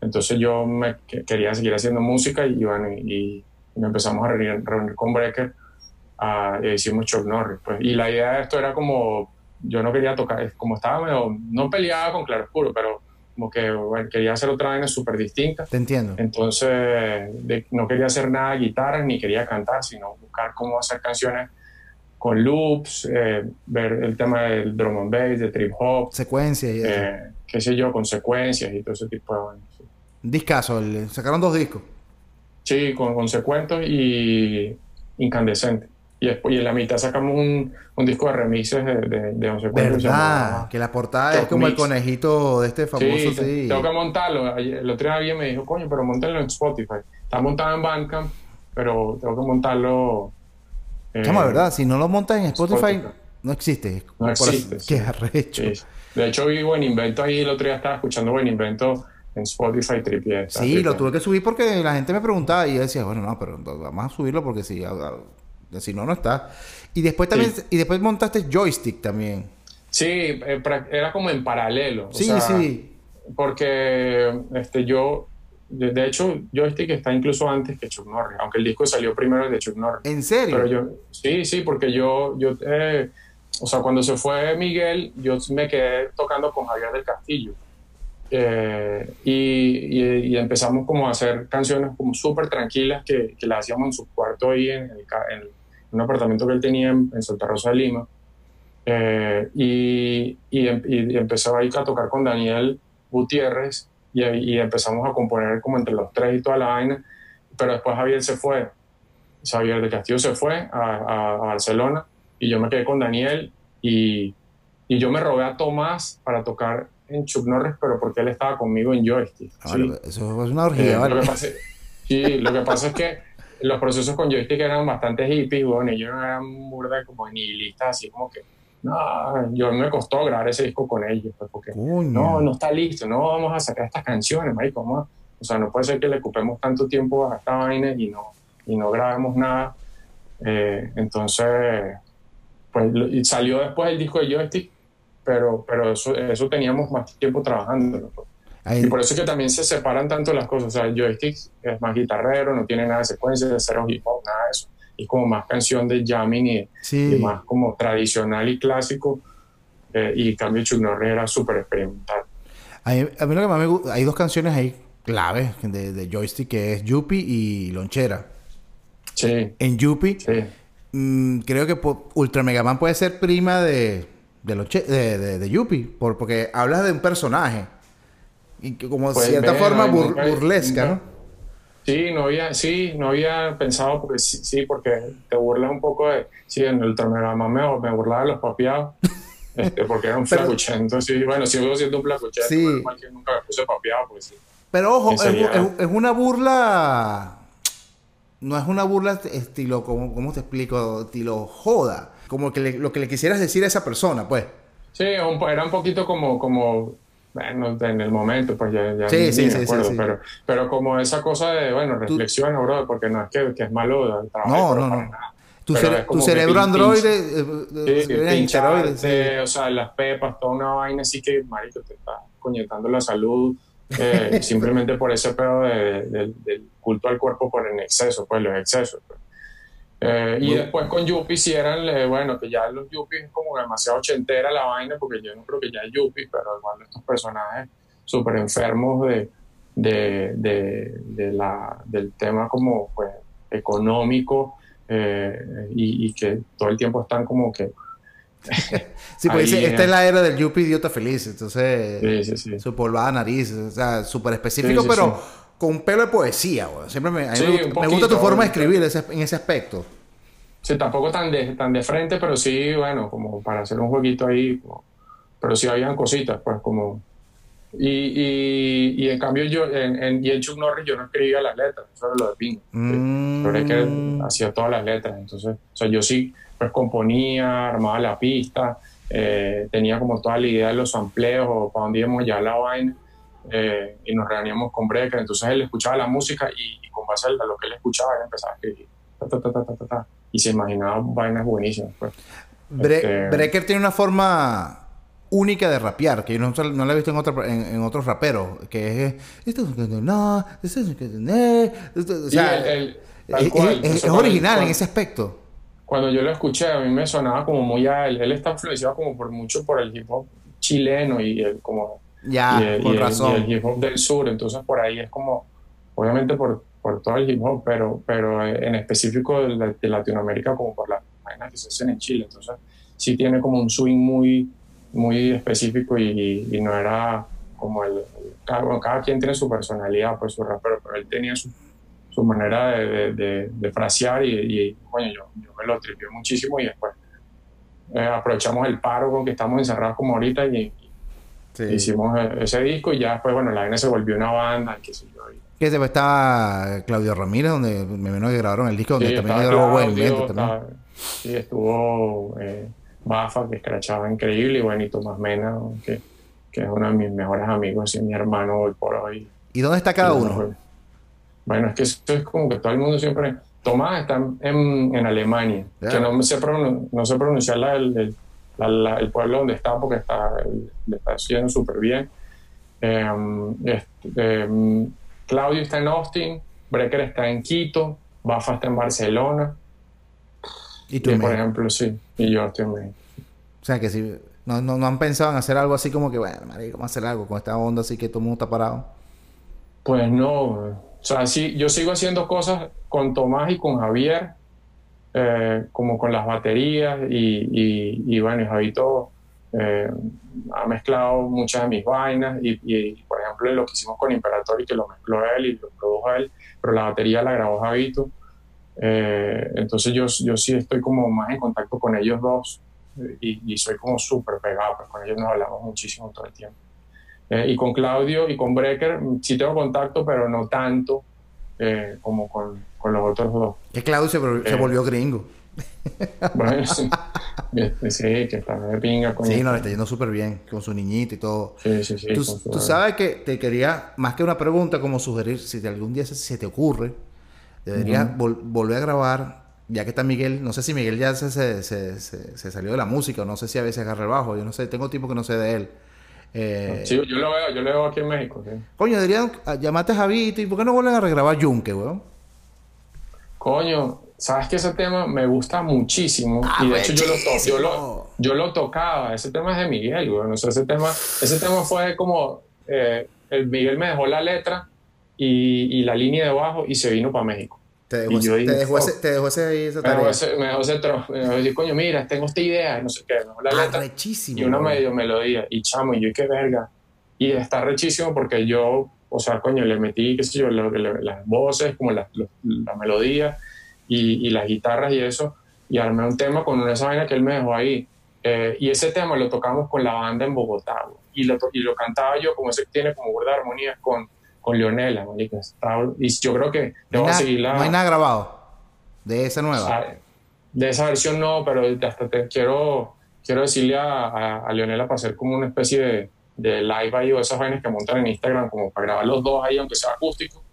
Entonces yo me quería seguir haciendo música y, bueno, y, me empezamos a reunir, con Brecker a, y hicimos Chuck Norris. Pues. Y la idea de esto era como, yo no quería tocar, como estaba medio, no peleaba con Claro Oscuro, pero como que quería hacer otra vaina súper distinta. Te entiendo. Entonces no quería hacer nada de guitarra ni quería cantar, sino buscar cómo hacer canciones con loops, eh, ver el tema del drum and bass, de trip hop. Secuencias y eh, qué sé yo, consecuencias y todo ese tipo de vainas. Discaso, sacaron dos discos. Sí, con consecuentos y incandescente. Y, después, y en la mitad sacamos un, un disco de remixes de, de, de 11 ¿Verdad? Que la portada es como el conejito de este famoso. Sí, tengo que montarlo. El otro día alguien me dijo, coño, pero montenlo en Spotify. Está montado en Bandcamp, pero tengo que montarlo. Eh, verdad, si no lo montas en Spotify, no existe. No existe. Qué arrecho. De hecho, vi Buen Invento ahí el otro día estaba escuchando Buen Invento en Spotify tripié. Sí, lo tuve que subir porque la gente me preguntaba y yo decía, bueno, no, pero vamos a subirlo porque si, si no, no está. Y después también, y después montaste joystick también. Sí, eh, era como en paralelo. Sí, sí. Porque este, yo, de, hecho, joystick está incluso antes que Chuck Norris, aunque el disco salió primero de Chuck Norris. ¿En serio? Pero yo, sí, sí, porque yo, yo eh, o sea, cuando se fue Miguel, yo me quedé tocando con Javier del Castillo. Eh, y, empezamos como a hacer canciones como súper tranquilas que, que, las hacíamos en su cuarto ahí en, un apartamento que él tenía en, Santa Rosa de Lima. Eh, y, y, empezó ahí a tocar con Daniel Gutiérrez y, empezamos a componer como entre los tres y toda la vaina. Pero después Javier se fue, Javier de Castillo se fue a, a Barcelona y yo me quedé con Daniel y, y yo me robé a Tomás para tocar en Chuck Norris, pero porque él estaba conmigo en joystick. Ah, eso es una orgía, eh, lo que pasa, sí, lo que pasa es que los procesos con joystick eran bastante hippies, bueno, y yo no era burda como nihilistas, así como que, no, yo me costó grabar ese disco con ellos, pues, porque no, no está listo, no vamos a sacar estas canciones, marico, o sea, no puede ser que le ocupemos tanto tiempo a esta vaina y no, y no grabemos nada. Eh, entonces, pues salió después el disco de joystick pero, pero eso, eso teníamos más tiempo trabajando. Y por eso es que también se separan tanto las cosas. O sea, el joystick es más guitarrero, no tiene nada de secuencia, de cero hip hop, nada de eso. Es como más canción de jamming y, más como tradicional y clásico. Eh, y cambio Chuck Norris era súper experimental. A mí, lo que más me gusta, hay dos canciones ahí claves de, de joystick que es Yuppie y Lonchera. Sí. En Yuppie, mm, creo que Ultra Mega Man puede ser prima de de, los de, de, Yuppie, por, porque hablas de un personaje y que como de pues cierta forma burlesca, ¿no? Sí, no había, sí, no había pensado porque sí, porque te burlas un poco de, sí, en el torneo me, me burlaba de los papiados, este, porque era un flacuchento, sí, bueno, sigo siendo un flacuchento, sí. pero nunca me puse papiado, pues sí. Pero ojo, es, es, una burla, no es una burla estilo, ¿cómo, cómo te explico? Estilo joda como que lo que le quisieras decir a esa persona, pues. Sí, era un poquito como, como bueno, en el momento, pues ya, ya sí, sí, sí, sí, pero, pero como esa cosa de, bueno, reflexiona, bro, porque no es que, que es malo el trabajo. No, no, no. Tu, tu cerebro androide, eh, sí, o sea, las pepas, toda una vaina así que, marico, te está coñetando la salud eh, simplemente por ese pedo de, del culto al cuerpo por el exceso, pues los excesos. Pues. Eh, y después con Yuppie si eran, eh, bueno, que ya los Yuppie es como demasiado ochentera la vaina, porque yo no creo que ya es Yuppie, pero igual estos personajes súper enfermos de, de, de, la, del tema como pues económico eh, y, que todo el tiempo están como que... sí, pues esta es la era del Yuppie idiota feliz, entonces su polvada nariz, o sea, súper específico, pero con un pelo de poesía, güey. Siempre me, me, gusta, tu forma de escribir en ese aspecto. Sí, tampoco tan de, tan de frente, pero sí, bueno, como para hacer un jueguito ahí. pero sí habían cositas, pues como Y, y, en cambio yo, en, en, y en Chuck Norris yo no escribía las letras, eso era lo de Pink. Mm. Pero que hacía todas las letras, entonces, o sea, yo sí pues componía, armaba la pista, eh, tenía como toda la idea de los amplios o para dónde íbamos ya la vaina, eh, y nos reuníamos con Brecker, entonces él escuchaba la música y, con base a lo que él escuchaba, él empezaba a escribir, y se imaginaba vainas buenísimas. Pues. Este, Brecker tiene una forma única de rapear, que yo no, no la he visto en, otro, en, otros raperos, que es... No, es, es, original en ese aspecto. Cuando yo lo escuché, a mí me sonaba como muy a él. Él está influenciado como por mucho por el hip hop chileno y el, como... Ya, y razón. el hip hop del sur, entonces por ahí es como... Obviamente por, por todo el hip hop, pero, pero en específico de, Latinoamérica como por las vainas que se hacen en Chile. Entonces sí tiene como un swing muy muy específico y, no era como el, cada, quien tiene su personalidad, pues su rapero, pero él tenía su, su manera de, de, frasear y, bueno, yo, yo, me lo tripié muchísimo y después eh, aprovechamos el paro con que estamos encerrados como ahorita y, hicimos e, ese disco y ya después, bueno, la N se volvió una banda, qué sé yo. Que después estaba Claudio Ramírez, donde me vino que grabaron el disco, donde también grabó buen también. Sí, estuvo... Eh, Bafa, que escrachaba increíble, y bueno, y Tomás Mena, que, que, es uno de mis mejores amigos y mi hermano hoy por hoy. ¿Y dónde está cada uno? Bueno, es que esto es como que todo el mundo siempre... Tomás está en, en Alemania, que no sé, no sé pronunciar la, el, el, pueblo donde está porque está, le está haciendo súper bien. Em, este, em, Claudio está en Austin, Brecker está en Quito, Bafa está en Barcelona. ¿Y tú, por ejemplo, sí. Y yo estoy en O sea, que si no, no, han pensado en hacer algo así como que, bueno, marico, vamos a hacer algo con esta onda así que todo el mundo está parado. Pues no. O sea, sí, yo sigo haciendo cosas con Tomás y con Javier, eh, como con las baterías y, y, y bueno, Javito eh, ha mezclado muchas de mis vainas y, y, por ejemplo, lo que hicimos con Imperatori, que lo mezcló él y lo produjo él, pero la batería la grabó Javito. Eh, entonces yo, yo sí estoy como más en contacto con ellos dos eh, y, soy como súper pegado, pues con ellos nos hablamos muchísimo todo el tiempo. Eh, y con Claudio y con Brecker sí tengo contacto, pero no tanto como con, con, los otros dos. Que Claudio se, se volvió gringo. Bueno, sí. sí, que está de pinga con Sí, no, le está yendo súper bien con su niñito y todo. Sí, sí, sí. Tú, sabes que te quería, más que una pregunta, como sugerir, si algún día se te ocurre, Debería volver a grabar, ya que está Miguel. No sé si Miguel ya se, se, se, salió de la música, o no sé si a veces agarra el bajo. Yo no sé, tengo tiempo que no sé de él. Eh, sí, yo lo veo, yo lo veo aquí en México. Coño, deberían llamarte a Javito y ¿por qué no vuelven a regrabar Yunque, weón? Coño, sabes que ese tema me gusta muchísimo ah, y de hecho yo lo, yo lo, yo, lo, tocaba. Ese tema es de Miguel, weón. O sea, ese tema, ese tema fue como eh, el Miguel me dejó la letra y, la línea de bajo y se vino para México. Te dejó, ese, te dejó, ese, te dejó ese, esa tarea. Me dejó ese, me dejó ese me dejó decir, coño, mira, tengo esta idea, no sé qué, me dejó la ah, letra. Rechísimo, y una medio melodía, y chamo, y yo, qué verga. Y está rechísimo porque yo, o sea, coño, le metí, qué sé yo, las voces, como la, la melodía y, y, las guitarras y eso, y armé un tema con esa vaina que él me dejó ahí. Eh, y ese tema lo tocamos con la banda en Bogotá, y lo, y lo cantaba yo, como ese tiene como burda armonías, con con Leonela, Y yo creo que no seguir la... No hay nada grabado de esa nueva. de esa versión no, pero hasta te quiero, quiero decirle a, a, Leonela para hacer como una especie de, de, live ahí o esas vainas que montan en Instagram, como para grabar los dos ahí, aunque sea acústico.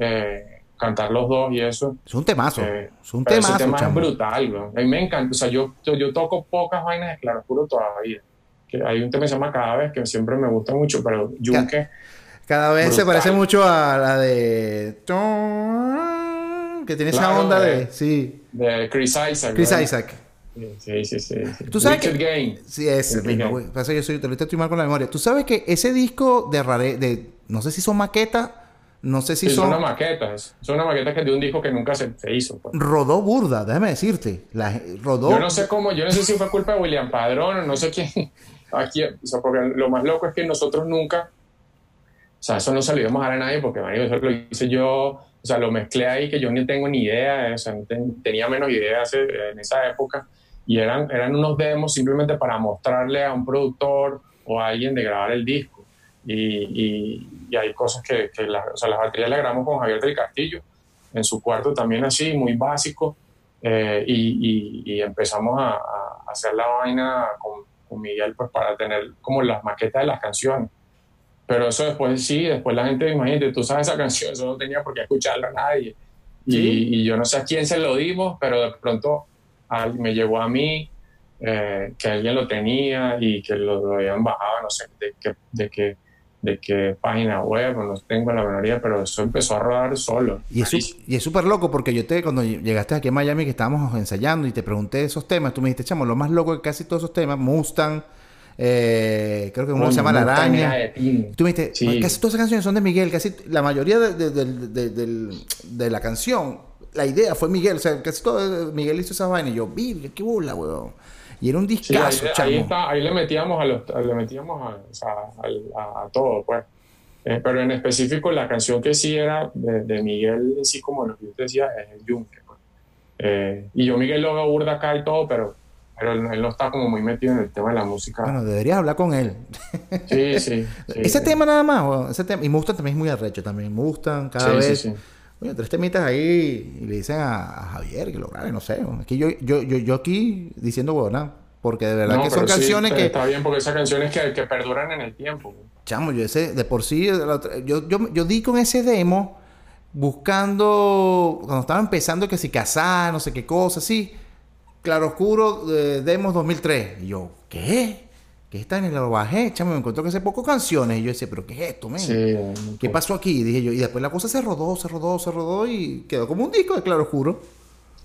Eh, cantar los dos y eso. Es un temazo. Eh, es un temazo. Ese tema es brutal, bro. A mí me encanta. O sea, yo, yo, toco pocas vainas de claroscuro todavía. Que hay un tema que se llama Cada vez que siempre me gusta mucho, pero Yunque. Cada vez se parece mucho a la de. Que tiene esa onda de. Sí. De Chris Isaac. Chris Isaac. Sí, sí, sí. ¿Tú sabes que, Sí, es el mismo, güey. Pasa yo soy, te lo estoy mal con la memoria. ¿Tú sabes que ese disco de rare, de no sé si son maquetas, no sé si son... son... una maquetas. Son una maqueta que de un disco que nunca se, hizo. Pues. Rodó burda, déjame decirte. La, rodó... Yo no sé cómo, yo no sé si fue culpa de William Padrón o no sé quién. Aquí, o sea, porque lo más loco es que nosotros nunca o sea, eso no se lo íbamos a dar a nadie porque, eso lo hice yo, o sea, lo mezclé ahí que yo ni tengo ni idea, o sea, tenía menos ideas en esa época y eran, eran unos demos simplemente para mostrarle a un productor o a alguien de grabar el disco. Y, y, hay cosas que, que la, o sea, las baterías las grabamos con Javier del Castillo, en su cuarto también así, muy básico, eh, y, y, empezamos a, a, hacer la vaina con, con, Miguel pues para tener como las maquetas de las canciones. Pero eso después sí, después la gente, imagínate, tú sabes esa canción, eso no tenía por qué escucharla a nadie. Y, yo no sé a quién se lo dimos, pero de pronto me llegó a mí eh, que alguien lo tenía y que lo, habían bajado, no sé de qué, de qué, de qué página web, no tengo la memoria, pero eso empezó a rodar solo. Y es súper loco porque yo te, cuando llegaste aquí a Miami, que estábamos ensayando y te pregunté esos temas, tú me dijiste, chamo, lo más loco de casi todos esos temas, Mustang, eh, creo que uno se llama La Araña. Tú me dijiste, casi todas esas canciones son de Miguel, casi la mayoría de, de, la canción, la idea fue Miguel, o sea, casi todo Miguel hizo esa vaina y yo, vi, qué bola, weón. Y era un discazo, ahí, ahí, le metíamos a los, le metíamos a, a, todo, pues. Eh, pero en específico la canción que sí era de, Miguel, así como lo que yo te decía, es el Yunque. Pues. Eh, y yo Miguel lo veo burda acá y todo, pero, pero él, no está como muy metido en el tema de la música. Bueno, deberías hablar con él. Sí, sí. ese tema nada más, ese tema, y me gustan también es muy arrecho también, me gustan cada vez. Oye, tres temitas ahí y le dicen a, Javier que lo grabe, no sé. Aquí yo, yo, yo, yo aquí diciendo bueno, porque de verdad que son canciones que... Está bien, porque esas canciones que, que perduran en el tiempo. Chamo, yo ese, de por sí, yo, yo, yo di con ese demo buscando, cuando estaba empezando que si casar, no sé qué cosa, así. Claro Oscuro, de demos 2003. Y yo, ¿qué? ¿Qué está en el lo bajé? Chamo, me encontró que hace poco canciones. Y yo decía, ¿pero qué es esto, men? ¿Qué pasó aquí? Dije yo. Y después la cosa se rodó, se rodó, se rodó y quedó como un disco de Claro Oscuro.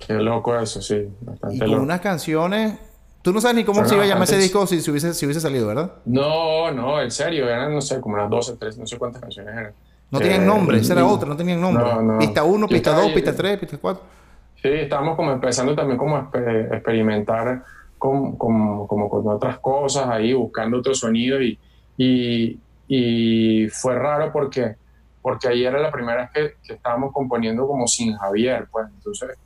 Qué loco eso, sí. Bastante y con unas canciones. Tú no sabes ni cómo se iba a llamar ese disco si, si, hubiese, si hubiese salido, ¿verdad? No, no, en serio. Eran, no sé, como unas 12, 13, no sé cuántas canciones eran. No tenían nombre, esa era otra, no tenían nombre. Pista 1, pista 2, pista 3, pista 4. Sí, estábamos como empezando también como a experimentar con, como con otras cosas ahí, buscando otro sonido y, y, y, fue raro porque, porque ahí era la primera vez que, estábamos componiendo como sin Javier, pues entonces,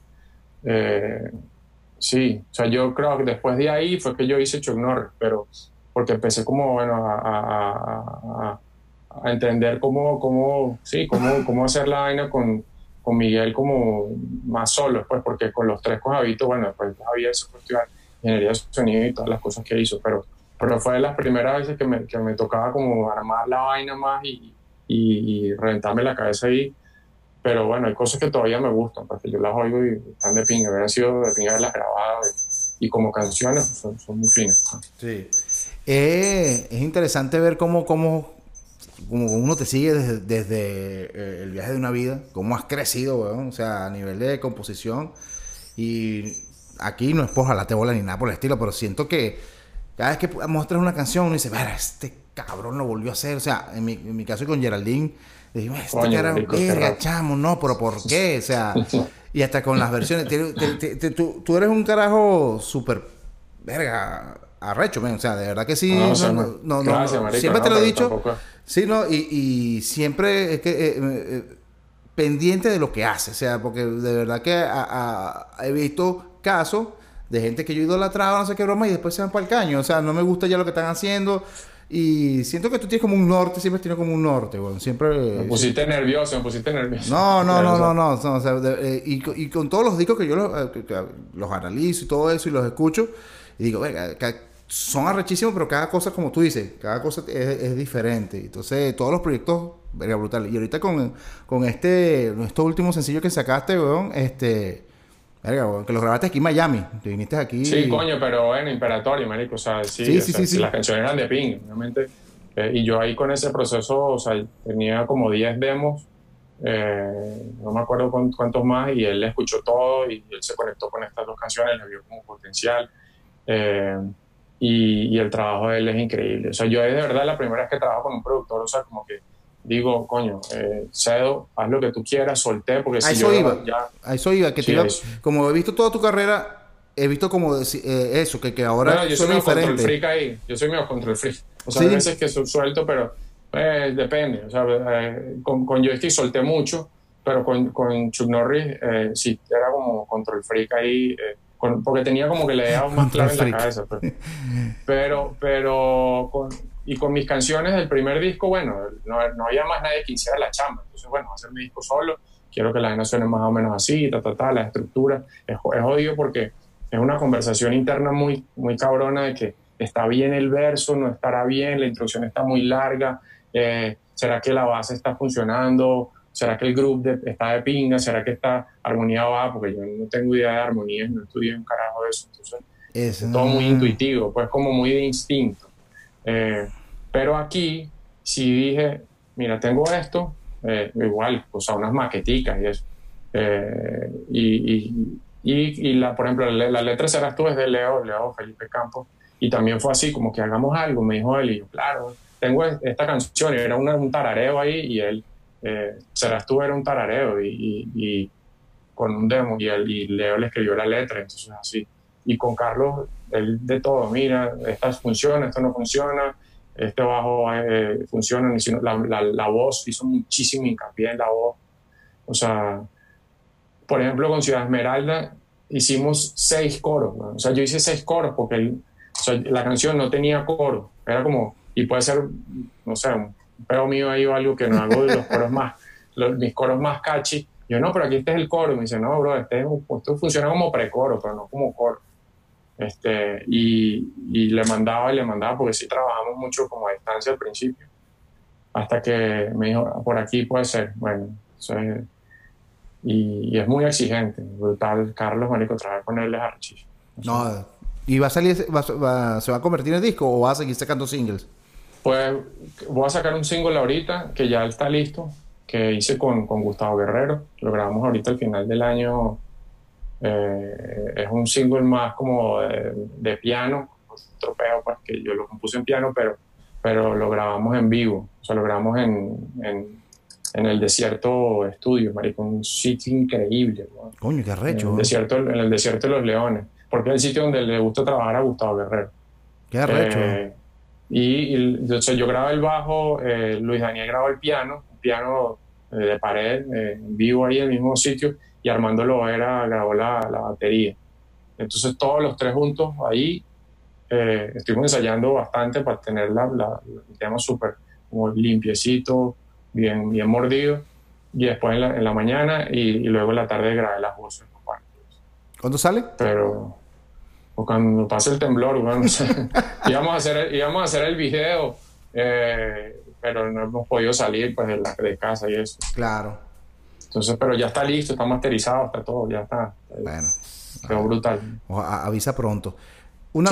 eh, sí, o sea, yo creo que después de ahí fue que yo hice Chuck Norris, pero porque empecé como, bueno, a, entender cómo, cómo, sí, cómo, cómo hacer la vaina con, con Miguel como más solo, pues porque con los tres con Javito, bueno, pues Javier se ingeniería de sonido y todas las cosas que hizo, pero, pero fue de las primeras veces que me, que me tocaba como armar la vaina más y, y, reventarme la cabeza ahí. Pero bueno, hay cosas que todavía me gustan, porque yo las oigo y están de pinga, hubieran sido de pinga las grabadas y, como canciones son, son muy finas. Sí. Eh, es interesante ver cómo, cómo, cómo uno te sigue desde, desde, eh, el viaje de una vida, cómo has crecido, o sea, a nivel de composición. Y aquí no es por jalarte bola ni nada por el estilo, pero siento que cada vez que muestras una canción uno dice, ver, este cabrón lo volvió a hacer. O sea, en mi, en mi caso con Geraldine, dije, este cara, verga, chamo, no, pero ¿por qué? O sea, y hasta con las versiones. tú, tú, eres un carajo súper, verga, arrecho, O sea, de verdad que sí. No, no, no, siempre te lo he dicho. Sí, no, y, y siempre es que. Eh, eh, eh, pendiente de lo que hace, o sea, porque de verdad que he visto casos de gente que yo idolatraba, no sé qué broma, y después se van para el caño. O sea, no me gusta ya lo que están haciendo. Y siento que tú tienes como un norte, siempre tienes como un norte, bueno, siempre... Me pusiste nervioso, me pusiste nervioso. No, no, no, no, no, o sea, eh, y, y, con todos los discos que yo los, eh, los, analizo y todo eso y los escucho, y digo, venga, son arrechísimos, pero cada cosa, como tú dices, cada cosa es, diferente. Entonces, todos los proyectos, venga, brutal. Y ahorita con, con este, estos últimos sencillos que sacaste, weón, este que los grabaste aquí en Miami. Te viniste aquí. Sí, coño, pero en Imperatorio, marico. O sea, sí, sí, sí, las canciones eran de ping, obviamente. Eh, y yo ahí con ese proceso, o sea, tenía como 10 demos. Eh, no me acuerdo cuántos más. Y él escuchó todo y él se conectó con estas dos canciones, le vio como potencial. Eh, y, y, el trabajo de él es increíble. O sea, yo es de verdad la primera vez que trabajo con un productor, o sea, como que digo, coño, eh, cedo, haz lo que tú quieras, solté, porque si yo iba. ya... A eso iba, que como he visto toda tu carrera, he visto como eh, eso, que, que ahora bueno, yo soy medio control freak ahí, yo soy medio control freak. O sea, hay veces que suelto, pero eh, depende. O sea, eh, con, con Joystick solté mucho, pero con, con Chuck Norris eh, sí, era como control freak ahí, porque tenía como que le daba más clave en la cabeza. Pues. Pero, pero, con, y con mis canciones del primer disco, bueno, no, no, había más nadie que hiciera la chamba. Entonces, bueno, hacer mi disco solo, quiero que la gente suene más o menos así, ta, ta, ta, la estructura. Es, es jodido porque es una conversación interna muy, muy cabrona de que está bien el verso, no estará bien, la introducción está muy larga, eh, ¿será que la base está funcionando? ¿Será que el grupo está de pinga? ¿Será que esta armonía va? Porque yo no tengo idea de armonía, no estudié un carajo de eso. Entonces, es todo muy intuitivo, pues como muy de instinto. Eh, pero aquí si dije, mira, tengo esto, eh, igual, o sea, unas maqueticas y eso. Eh, y, y, y, la, por ejemplo, la, letra Serás tú es de Leo, Leo Felipe Campos, y también fue así, como que hagamos algo, me dijo él, y yo, claro, tengo esta canción, y era un tarareo ahí, y él, eh, Serás tú era un tarareo, y, y, con un demo, y, él, y Leo le escribió la letra, entonces así. Y con Carlos, él de todo, mira, esta funciona, esto no funciona, este bajo eh, funciona, la, voz hizo muchísimo hincapié en la voz. O sea, por ejemplo, con Ciudad Esmeralda hicimos seis coros. O sea, yo hice seis coros porque la canción no tenía coro. Era como, y puede ser, no sé, un peo mío ahí o algo que no hago de los coros más, mis coros más catchy. Yo, no, pero aquí este es el coro. Me dice, no, bro, este esto funciona como precoro, pero no como coro. Este, y, y, le mandaba y le mandaba porque sí trabajamos mucho como a distancia al principio. Hasta que me dijo, por aquí puede ser. Bueno, y, es muy exigente, brutal. Carlos, marico, trabajar con él es archísimo. No, ¿y va a salir, va, se va a convertir en disco o va a seguir sacando singles? Pues voy a sacar un single ahorita que ya está listo, que hice con, con Gustavo Guerrero. Lo grabamos ahorita al final del año. Eh, es un single más como de, piano, un tropeo, pues que yo lo compuse en piano, pero, pero lo grabamos en vivo. O sea, lo grabamos en en el desierto estudio, marico, un sitio increíble. Coño, qué arrecho. En el, desierto, en el desierto de los leones, porque es el sitio donde le gusta trabajar a Gustavo Guerrero. Qué arrecho. Eh, y, yo grabé el bajo, eh, Luis Daniel grabó el piano, un piano eh, de pared, en vivo ahí en el mismo sitio, y Armando Loera grabó la, la batería. Entonces todos los tres juntos ahí estuvimos ensayando bastante para tener la, la, el tema súper limpiecito, bien, bien mordido, y después en la, en la mañana y, luego en la tarde grabé las voces. ¿Cuándo sale? Pero o cuando pase el temblor, bueno, íbamos, a hacer, íbamos a hacer el video, eh, pero no hemos podido salir pues, de, la, de casa y eso. Claro. Entonces, pero ya está listo, está masterizado, está todo, ya está. Bueno. Quedó brutal. avisa pronto. Una,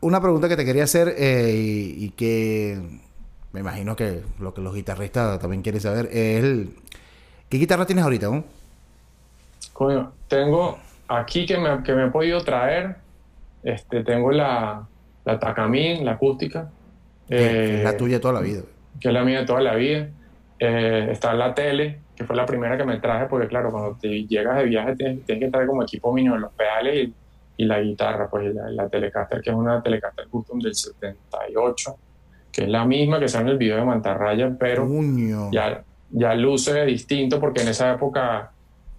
una pregunta que te quería hacer eh, y, que me imagino que lo que los guitarristas también quieren saber es el... ¿Qué guitarra tienes ahorita, no? Coño, tengo aquí que me, que me he podido traer, este, tengo la, la la acústica. Eh, la tuya de toda la vida. Que es la mía de toda la vida. Eh, está la tele, que fue la primera que me traje, porque claro, cuando te llegas de viaje tienes, que traer como equipo mínimo los pedales y, y la guitarra, pues la, la, Telecaster, que es una Telecaster Custom del 78 que es la misma que sale en el video de Mantarraya, pero ya, ya luce distinto porque en esa época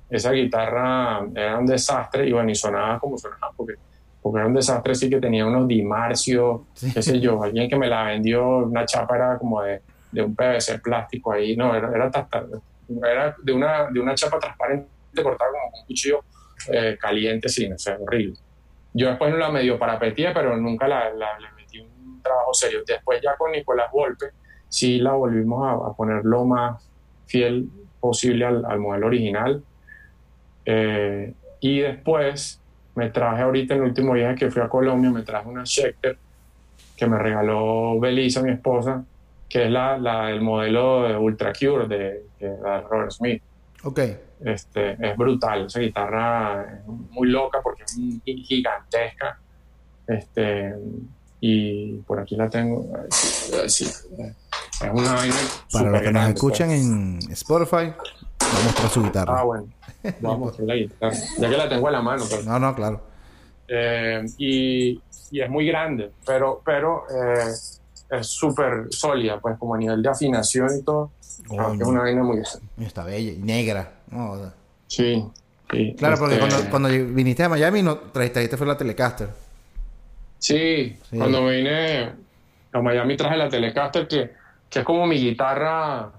esa guitarra era un desastre y bueno, y sonaba como sonaba porque, porque era un desastre, sí que tenía unos dimarcios, qué sé yo, alguien que me la vendió, una chapa era como de, de un PVC plástico ahí, no, era, era, era de, una, de una chapa transparente cortada como un cuchillo eh, caliente, sí, no sé, horrible. Yo después no la medio parapetía, pero nunca la, la, trabajo serio. Después ya con Nicolás Volpe, sí la volvimos a, poner lo más fiel posible al, modelo original. Eh, y después me traje ahorita en el último viaje que fui a Colombia, me traje una Schecter que me regaló Belisa, mi esposa, que es la, la el modelo de Ultra Cure de, de, Robert Smith. Ok. Este, es brutal, esa guitarra es muy loca porque es gigantesca. Este, y por aquí la tengo. Sí, es una vaina. Para los que nos escuchan pues. en Spotify, vamos a mostrar su guitarra. Ah, bueno. Vamos a mostrar la guitarra. Ya que la tengo en la mano. Pero... Pues. No, no, claro. Eh, y, y, es muy grande, pero, pero eh, es súper sólida, pues como a nivel de afinación y todo. Oh, es una vaina muy Está bella y negra. sí, sí. Claro, porque este cuando, cuando viniste a Miami, no trajiste, fue la Telecaster. Sí, cuando vine, la Miami traje la Telecaster que, que es como mi guitarra.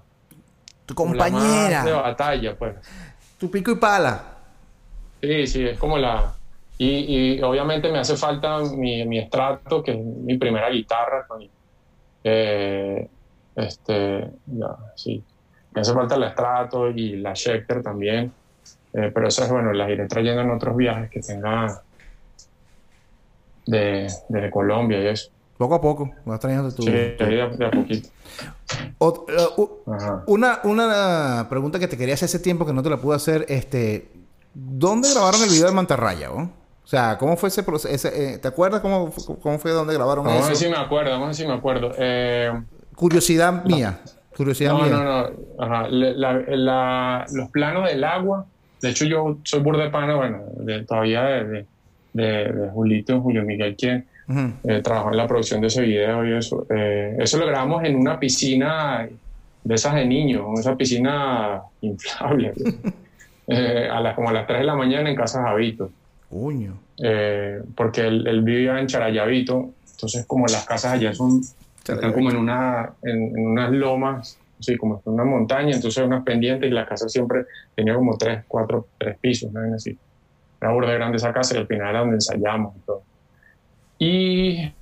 Tu compañera. de batalla, pues. Tu pico y pala. Sí, sí, es como la... Y, y obviamente me hace falta mi, mi estrato, que es mi primera guitarra. Eh, este, ya, sí. Me hace falta el estrato y la Schecter también. Eh, pero esas, bueno, las iré trayendo en otros viajes que tenga de, de Colombia y eso. Poco a poco. Vas trayendo tu... Sí, de, de a poquito. Ot- eh, una, una pregunta que te quería hacer hace tiempo que no te la pude hacer. Este, ¿Dónde grabaron el video de Mantarraya? oh? O sea, ¿cómo fue ese proceso? ¿Te acuerdas cómo, cómo fue donde grabaron Vamos a ver eso? si me acuerdo, a ver si me acuerdo. Eh, Curiosidad mía. Curiosidad No, mía. no, no. Ajá. La- la- la- los planos del agua. De hecho, yo soy burda de pana, bueno, de- todavía de, de, de- de Julito, Julio Miguel, quien eh, trabajó en la producción de ese video y eso. Eh, eso lo grabamos en una piscina de esas de niños, esa piscina inflable. eh, a las, como a las 3 de la mañana en Casa Javito. Coño. Eh, porque él, él vivía en Charayavito, entonces como las casas allá son están como en una en, en unas lomas, sí, como en una montaña, entonces unas pendientes y la casa siempre tenía como tres, cuatro, tres pisos, ¿no? así. Era burda grande esa casa y al final era donde ensayamos y todo. Y,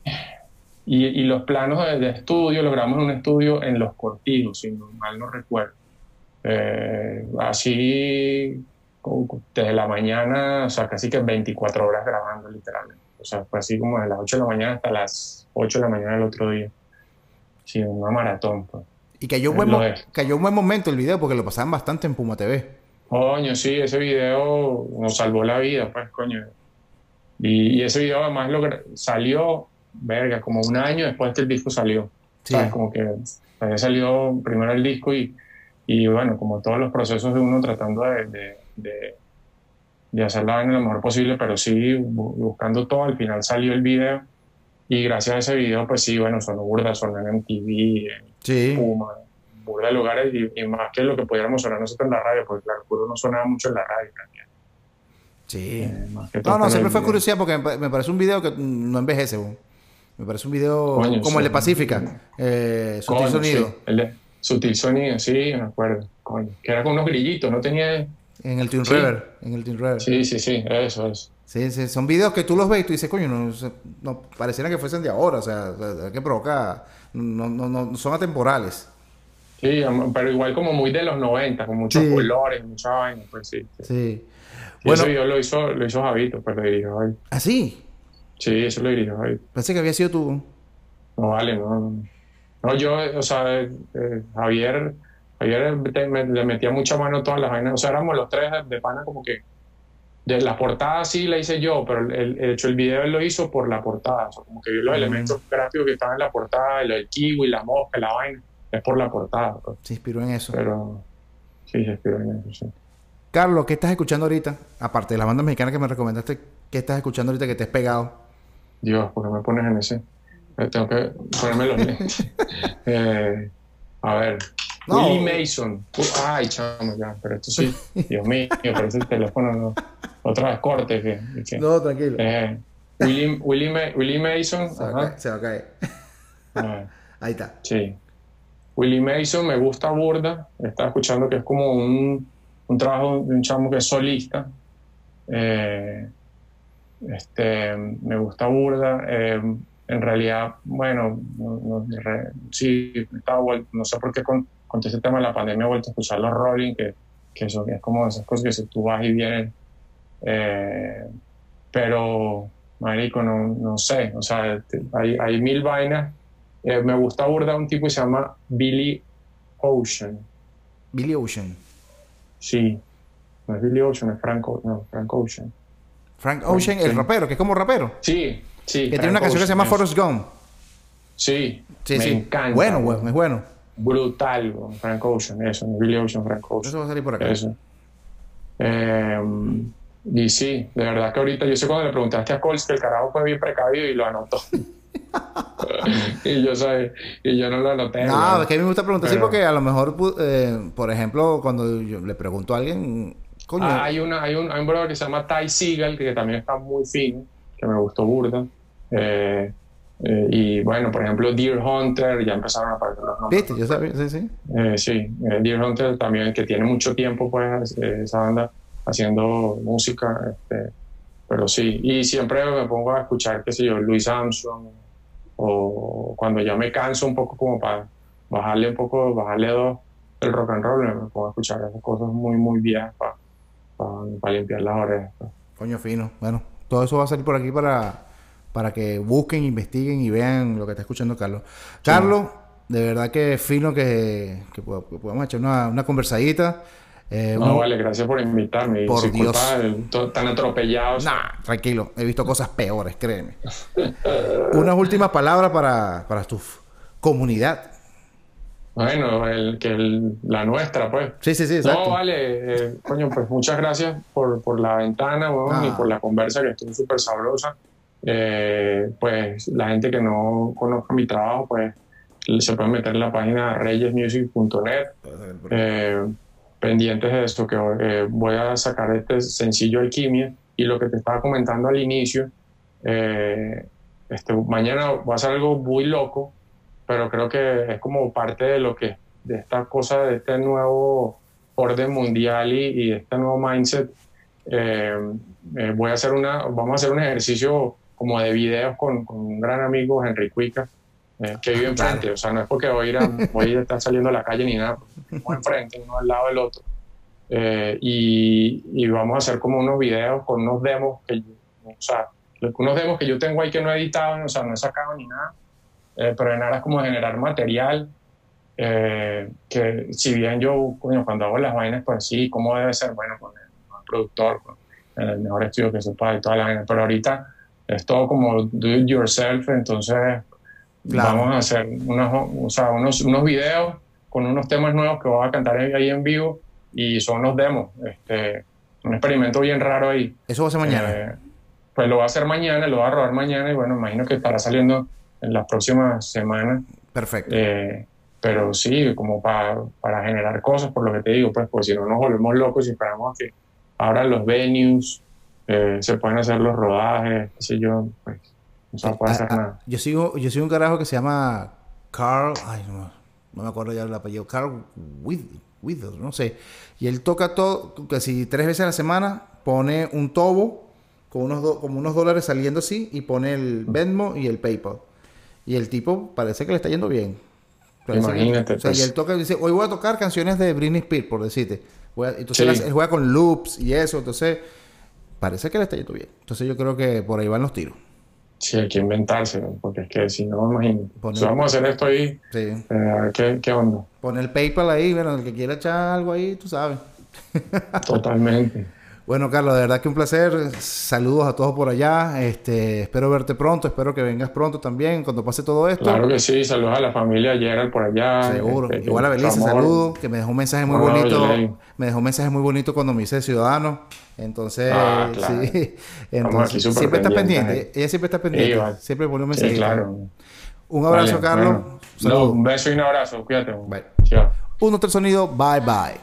y, y los planos de, de estudio, lo grabamos en un estudio en Los Cortijos, si no mal no recuerdo. Eh, así desde la mañana, o sea, casi que 24 horas grabando literalmente. O sea, fue así como de las 8 de la mañana hasta las 8 de la mañana del otro día. Sí, una maratón. Pues. Y cayó un, buen cayó un buen momento el video porque lo pasaban bastante en Puma TV. Coño, sí, ese video nos salvó la vida, pues, coño. Y, y ese video además lo salió, verga, como un año después que el disco salió. Sí. ¿Sabes? Como que había salido primero el disco y, y bueno, como todos los procesos de uno tratando de, de, de, de hacer la vaina lo mejor posible, pero sí bu- buscando todo, al final salió el video y gracias a ese video, pues sí, bueno, sonó burda, sonó en MTV, en Sí. Puma, burda de lugares y, y más que lo que pudiéramos sonar nosotros en la radio, porque claro, Puro no sonaba mucho en la radio también. Sí. Eh, No, no, siempre fue curiosidad porque me me parece un video que no envejece. bo. Me parece un video Coño, como el de sí. Pacífica. Eh, sutil Coño, sonido. sí, el de Sutil Sonido, sí, me acuerdo. Coño, que era con unos grillitos, no tenía... En el Twin Sí. River. En el Twin River. Sí. Sí, sí, sí, eso es. sí, Son videos que tú los ves y tú dices, coño, no, no pareciera que fuesen de ahora. O sea, que provoca. No, no, no, son atemporales. Sí, pero igual como muy de los 90, con muchos Sí. colores, mucha vaina, pues sí. sí. Sí. Bueno, ese video lo hizo, lo hizo Javito, pues lo dirigió Javito. así. Sí, eso lo dirigió Javito. Pensé que había sido tú. No vale, no. No, No, yo, o sea, eh, eh, Javier, Me- le metía mucha mano todas las vainas. O sea, éramos los tres de, de pana como que. De la portada sí la hice yo, pero el, hecho el video él lo hizo por la portada. O sea, como que vio los Mm. elementos gráficos que estaban en la portada, el, kiwi, la mosca, la vaina. Es por la portada, pues. Se inspiró en eso. Pero sí, se escribe en eso, sí. Carlos, ¿qué estás escuchando ahorita? Aparte de las bandas mexicanas que me recomendaste, ¿qué estás escuchando ahorita que te has pegado? Dios, ¿por qué me pones en ese? Tengo que ponerme los lentes. Eh, a ver. No. Willie Mason. Ay, chamo, ya. Pero esto sí. Dios mío, pero ese teléfono no. Otra vez corte. Que, que- No, tranquilo. Eh, Willie, Willie, Willie Mason. Se va, a ajá. caer, se va a caer. Ah, Ahí está. sí. Willie Mason me gusta burda. Estaba escuchando que es como un, un trabajo de un chamo que es solista. Eh, este, me gusta burda. eh, en realidad, bueno, no, no, sí, estaba no sé por qué con, con todo este tema de la pandemia he vuelto a escuchar los Rolling, que, que eso que es como esas cosas que si tú vas y vienes. eh, pero, marico, no, no sé, o sea, hay, hay mil vainas. Eh, me gusta burda un tipo que se llama Billy Ocean. Billy Ocean. Sí, no es Billy Ocean, es Frank, no, Frank Ocean. Frank Ocean, el rapero, que es como rapero. Sí, sí. Que tiene una canción que se llama es- Forrest Gump. Sí, Sí, me sí. encanta. Bueno, bueno, es bueno. Brutal, güey, Frank Ocean, eso, Billy Ocean, Frank Ocean. Eso va a salir por acá. Eso. Eh, y sí, de verdad que ahorita, yo sé cuando le preguntaste a Coles que el carajo fue bien precavido y lo anotó. y yo sé, y yo no lo anoté. No, es que a mí me gusta preguntar Pero- porque a lo mejor, eh, por ejemplo, cuando yo le pregunto a alguien, coño, Ah, hay, una, hay, un, hay un brother que se llama Ty Seagal, que también está muy fino, que me gustó burda. Eh, Eh, y bueno, por ejemplo, Deer Hunter, ya empezaron a aparecer los nombres. ¿Viste? Yo sabía, sí, sí. Eh, sí, eh, Deer Hunter también, que tiene mucho tiempo, pues, eh, esa banda haciendo música. Este, pero sí, y siempre me pongo a escuchar, qué sé yo, Louis Armstrong, o cuando ya me canso un poco como para bajarle un poco, bajarle dos el rock and roll, me pongo a escuchar esas cosas muy, muy viejas para para limpiar las orejas. Coño fino. Bueno, todo eso va a salir por aquí para, para que busquen, investiguen y vean lo que está escuchando Carlos. Carlos, de verdad que fino que, que pod- que podamos echar una, una conversadita. Eh, No, uno- vale, gracias por invitarme. Por disculpa el- to- tan atropellado. Nah, tranquilo, he visto cosas peores, créeme. Unas últimas palabras para, para tu comunidad. Bueno, el, que el- la nuestra, pues. Sí, sí, sí, exacto. No, vale, eh, coño, pues muchas gracias por, por la ventana, weón, Ah. y por la conversa que estuvo súper sabrosa. Eh, pues la gente que no conozca mi trabajo, pues se puede meter en la página reyesmusic.net. Eh, pendientes de esto, que eh, voy a sacar este sencillo Alquimia y lo que te estaba comentando al inicio, eh, este, mañana va a ser algo muy loco, pero creo que es como parte de lo que, de esta cosa, de este nuevo orden mundial y, y este nuevo mindset. Eh, eh, voy a hacer una, vamos a hacer un ejercicio como de videos con, con un gran amigo, Henry Cuica, eh, que vive enfrente. O sea, no es porque voy a, ir a, voy a estar saliendo a la calle ni nada, vivimos enfrente, uno al lado del otro. Eh, y, y vamos a hacer como unos videos con unos demos que yo, o sea, unos demos que yo tengo ahí que no he editado, o sea, no he sacado ni nada, eh, pero en aras como de generar material, eh, que si bien yo, coño, cuando hago las vainas, pues sí, ¿cómo debe ser? Bueno, con el mejor productor, con el mejor estudio que se pueda y toda la vaina, pero ahorita es todo como do it yourself, entonces Claro. vamos a hacer unos, o sea, unos, unos videos con unos temas nuevos que voy a cantar ahí en vivo y son unos demos, este, un experimento bien raro ahí. Eso va a ser mañana. Eh, pues lo voy a hacer mañana, lo voy a robar mañana y bueno, imagino que estará saliendo en las próximas semanas. Perfecto. Eh, pero sí, como pa- para generar cosas, por lo que te digo, pues, pues si no nos volvemos locos y esperamos que abran los venues, eh, se pueden hacer los rodajes, qué sé yo, pues no se puede hacer Ah, ah, nada. yo sigo, yo sigo un carajo que se llama Carl, ay, no, no me acuerdo ya el apellido, Carl With, Withers, no sé. Y él toca todo, casi tres veces a la semana, pone un tobo con unos, do- como unos dólares saliendo así y pone el Venmo y el PayPal. Y el tipo parece que le está yendo bien. Parece que- Imagínate, o sea, y él toca, dice, hoy voy a tocar canciones de Britney Spears, por decirte. Voy a- entonces él, Sí. hace- él juega con loops y eso, entonces parece que le está yendo bien. Entonces yo creo que por ahí van los tiros. Sí, hay que inventarse, porque es que si no, imagínate. Poner- Si vamos a hacer esto ahí, Sí. eh, a ver qué, qué onda. Pon el PayPal ahí, bueno, el que quiera echar algo ahí, tú sabes. Totalmente. Bueno, Carlos, de verdad que un placer. Saludos a todos por allá. Este, espero verte pronto, espero que vengas pronto también cuando pase todo esto. Claro que sí, saludos a la familia Gerald por allá. Seguro. este, Igual a Belice, saludos, que me dejó un mensaje muy Bueno, bonito. Me dejó un mensaje muy bonito cuando me hice ciudadano. Entonces, Ah, claro. sí. Entonces, siempre está pendiente. Ella siempre está pendiente. Sí. Siempre pone un Sí, mensaje. claro. Un abrazo, Vale, Carlos. bueno. Saludos. No, un beso y un abrazo. Cuídate. Bye. Chao. Uno, tres sonido. Bye, bye.